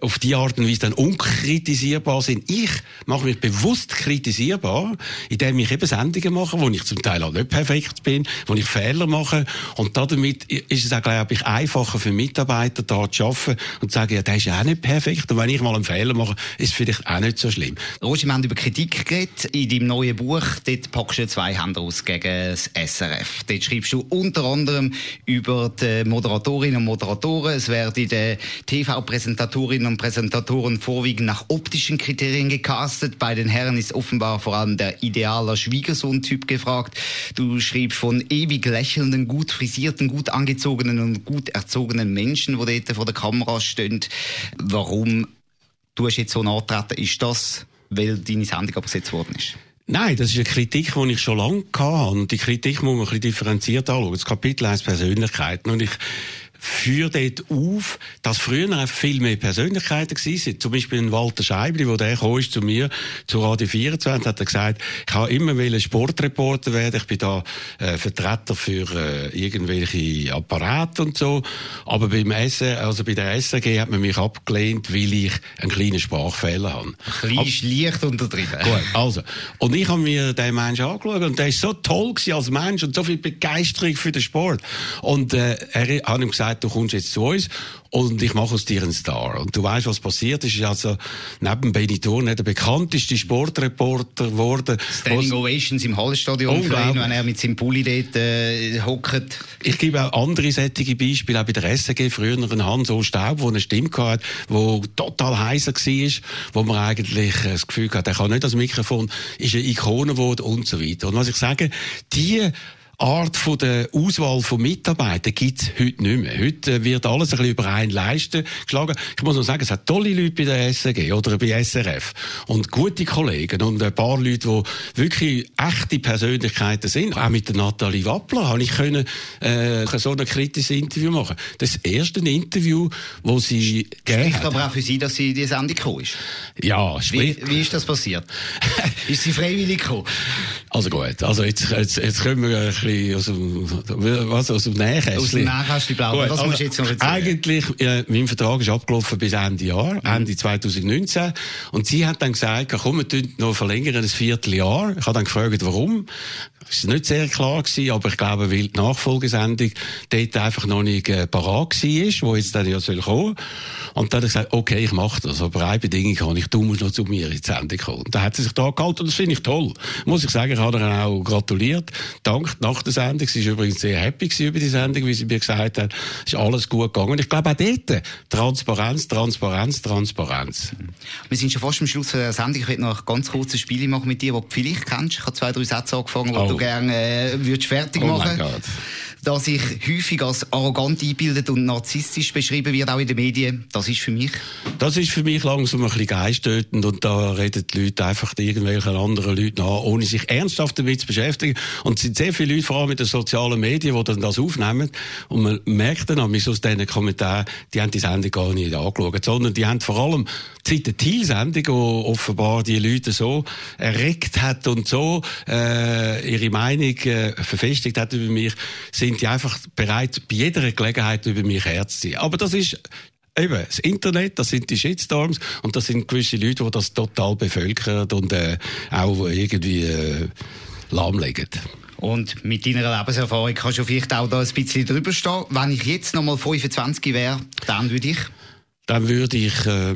auf die Art und Weise dann unkritisierbar sind. Ich mache mich bewusst kritisierbar, indem ich eben Sendungen mache, wo ich zum Teil auch nicht perfekt bin, wo ich Fehler mache. Und damit ist es auch, glaube ich, einfacher für Mitarbeiter da zu arbeiten und zu sagen, ja, der ist ja auch nicht perfekt. Und wenn ich mal einen Fehler mache, ist es vielleicht auch nicht so schlimm. Roger, wir haben über Kritik geredet. In deinem neuen Buch, dort packst du zwei Hände aus gegen das SRF. Dort schreibst du unter anderem über die Moderatorinnen und Moderatoren. Es werden die TV-Präsentatorinnen und Präsentatoren vorwiegend nach optischen Kriterien gecastet. Bei den Herren ist offenbar vor allem der ideale Schwiegersohn-Typ gefragt. Du schreibst von ewig lächelnden, gut frisierten, gut angezogenen und gut erzogenen Menschen, die dort vor der Kamera stehen. Warum du hast jetzt so antreten, ist das, weil deine Sendung abgesetzt worden ist? Nein, das ist eine Kritik, die ich schon lange hatte. Und die Kritik muss man ein bisschen differenziert anschauen. Das Kapitel heißt Persönlichkeiten. Und ich führe dort auf, dass früher einfach viel mehr Persönlichkeiten gewesen sind. Zum Beispiel ein Walter Scheibli, wo der kam ist zu mir, zu Radio 24, hat er gesagt, ich habe immer Sportreporter werden, ich bin da äh, Vertreter für äh, irgendwelche Apparate und so. Aber beim Essen, also bei der SRG hat man mich abgelehnt, weil ich einen kleinen Sprachfehler habe. Klein ist leicht untertrieben. Gut, also. Und ich habe mir den Menschen angeschaut und der ist so toll gewesen als Mensch und so viel Begeisterung für den Sport. Und äh, er hat ihm gesagt, du kommst jetzt zu uns und ich mache aus dir einen Star. Und du weißt, was passiert ist. Er ist also neben Benetton der bekannteste Sportreporter geworden. Standing Ovations im Hallenstadion für ihn, wenn er mit seinem Pulli dort äh, hockt. Ich gebe auch andere sättige Beispiele, auch bei der SRG, früher einen Hans-O Staub, der eine Stimme hatte, der total heiser war, wo man eigentlich das Gefühl hat, er kann nicht das Mikrofon, ist eine Ikone geworden und so weiter. Und was ich sage, die Art von der Auswahl von Mitarbeitern gibt's heute nicht mehr. Heute äh, wird alles ein bisschen über einen Leisten geschlagen. Ich muss noch sagen, es hat tolle Leute bei der SRG oder bei SRF und gute Kollegen und ein paar Leute, die wirklich echte Persönlichkeiten sind. Auch mit der Nathalie Wappler habe ich können, äh, so ein kritisches Interview machen. Das erste Interview, wo sie gegeben hat. aber auch für sie, dass sie in die Sendung gekommen ist. Ja, Wie, spricht. wie ist das passiert? ist sie freiwillig gekommen? Also gut, also jetzt, jetzt, jetzt können wir ein bisschen bisschen aus dem, was, aus dem Nähkästchen. Aus dem Nähkästchen plaudern, das musst also, du jetzt noch erzählen. Eigentlich, äh, mein Vertrag ist abgelaufen bis Ende Jahr, Mhm. Ende 2019. Und sie hat dann gesagt, komm, wir tun noch verlängern, ein Vierteljahr. Ich habe dann gefragt, warum. Das war nicht sehr klar gewesen, aber ich glaube, weil die Nachfolgesendung dort einfach noch nicht äh, parat war, wo jetzt dann ja soll kommen. Und dann hat er gesagt, okay, ich mache das, aber eine Bedingung habe ich, du musst noch zu mir in die Sendung kommen. Und dann hat sie sich da gehalten und das finde ich toll. Muss ich sagen, ich habe ihr auch gratuliert. Dank nach der Sendung. Sie war übrigens sehr happy über die Sendung, wie sie mir gesagt hat. Es ist alles gut gegangen. Und ich glaube auch dort, Transparenz, Transparenz, Transparenz. Wir sind schon fast am Schluss der Sendung. Ich will noch ein ganz kurzes Spiel machen mit dir, das du vielleicht kennst. Ich habe zwei, drei Sätze angefangen, die Oh. du gerne äh, würdest fertig Oh machen Gott. Dass ich häufig als arrogant eingebildet und narzisstisch beschrieben wird, auch in den Medien. Das ist für mich. Das ist für mich langsam ein bisschen geistötend und da reden die Leute einfach irgendwelchen anderen Leuten nach, ohne sich ernsthaft damit zu beschäftigen. Und es sind sehr viele Leute, vor allem mit den sozialen Medien, die dann das aufnehmen. Und man merkt dann auch aus diesen Kommentaren, die haben die Sendung gar nicht angeschaut, sondern die haben vor allem seit der Thiel-Sendung, die offenbar die Leute so erregt hat und so äh, ihre Meinung äh, verfestigt hat über mich, sind die einfach bereit, bei jeder Gelegenheit über mich herzuziehen. Aber das ist Eben, das Internet, das sind die Shitstorms und das sind gewisse Leute, die das total bevölkern und äh, auch irgendwie äh, lahmlegen. Und mit deiner Lebenserfahrung kannst du vielleicht auch da ein bisschen drüber stehen. Wenn ich jetzt noch mal 25 wäre, dann würde ich. Dann würde ich, äh,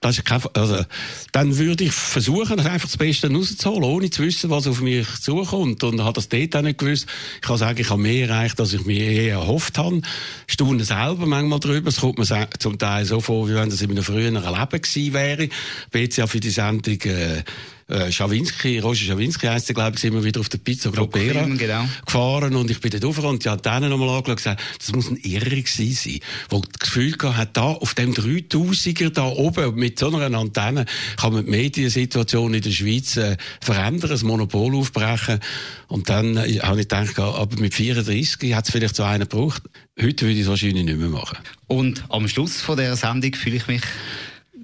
das ist kein, also, dann würde ich versuchen, einfach das Beste rauszuholen, ohne zu wissen, was auf mich zukommt. Und habe das dort auch nicht gewusst. Ich kann sagen, ich habe mehr erreicht, als ich mir eher erhofft habe. Staune selber manchmal drüber. Es kommt mir zum Teil so vor, wie wenn das in einem früheren Leben gewesen wäre. Ich bin jetzt ja für die Sendung, äh, äh, Schawinski, Roger Schawinski heisst er, glaube ich, sind wir wieder auf der Pizza Film, genau. gefahren und ich bin dort raufgefahren und die denen nochmal angeschaut und gesagt, das muss ein Irrer gewesen sein, der das Gefühl hat, da auf dem 3000er da oben mit so einer Antenne kann man die Mediensituation in der Schweiz äh, verändern, das Monopol aufbrechen und dann äh, habe ich gedacht, aber mit 34 hat es vielleicht so einen gebraucht. Heute würde ich es wahrscheinlich nicht mehr machen. Und am Schluss von der Sendung fühle ich mich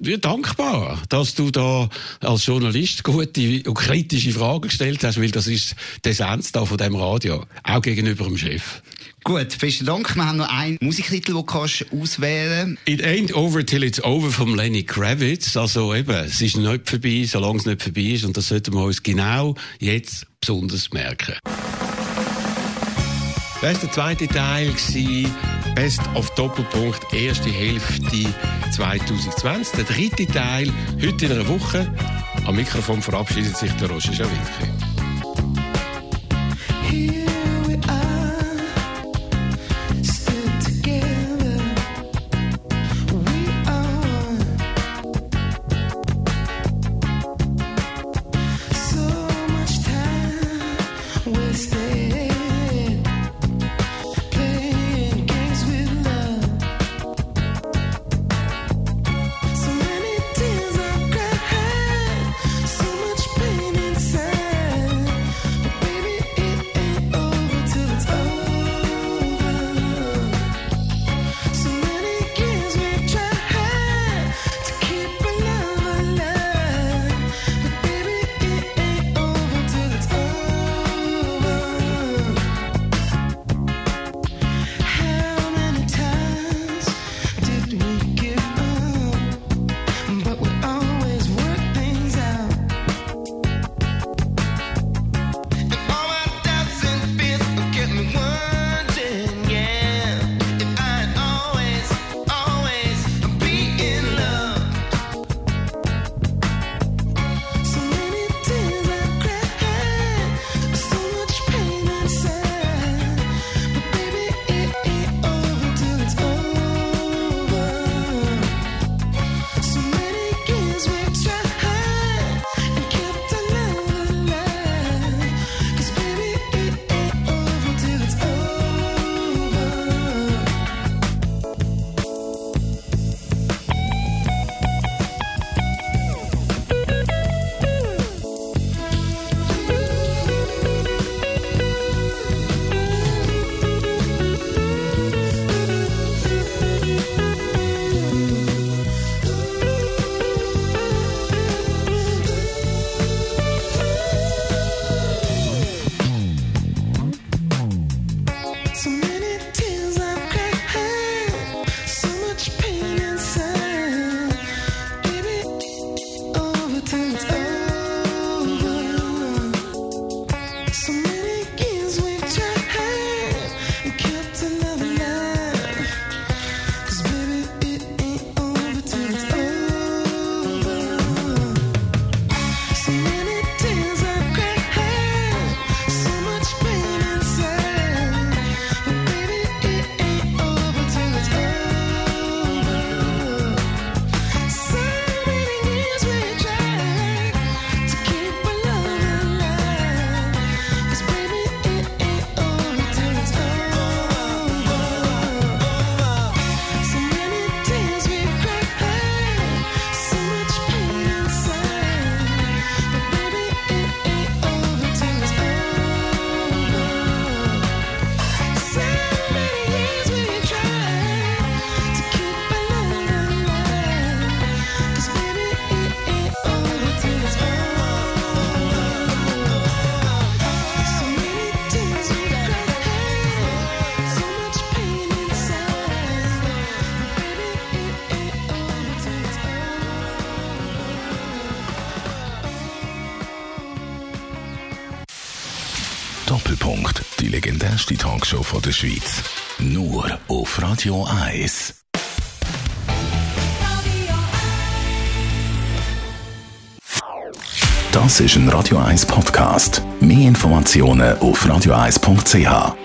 Ja, dankbar, dass du da als Journalist gute und kritische Fragen gestellt hast, weil das ist die Essenz da von dem Radio, auch gegenüber dem Chef. Gut, besten Dank. Wir haben noch einen Musiktitel, den du kannst auswählen It ain't over till it's over vom Lenny Kravitz. Also eben, es ist nicht vorbei, solange es nicht vorbei ist. Und das sollten wir uns genau jetzt besonders merken. Das war der zweite Teil, gewesen, Best of Doppelpunkt, erste Hälfte 2020. Der dritte Teil, heute in einer Woche. Am Mikrofon verabschiedet sich der Roger Schawinski. Von der Schweiz. Nur auf Radio 1. Das ist ein Radio 1 Podcast. Mehr Informationen auf radio1.ch.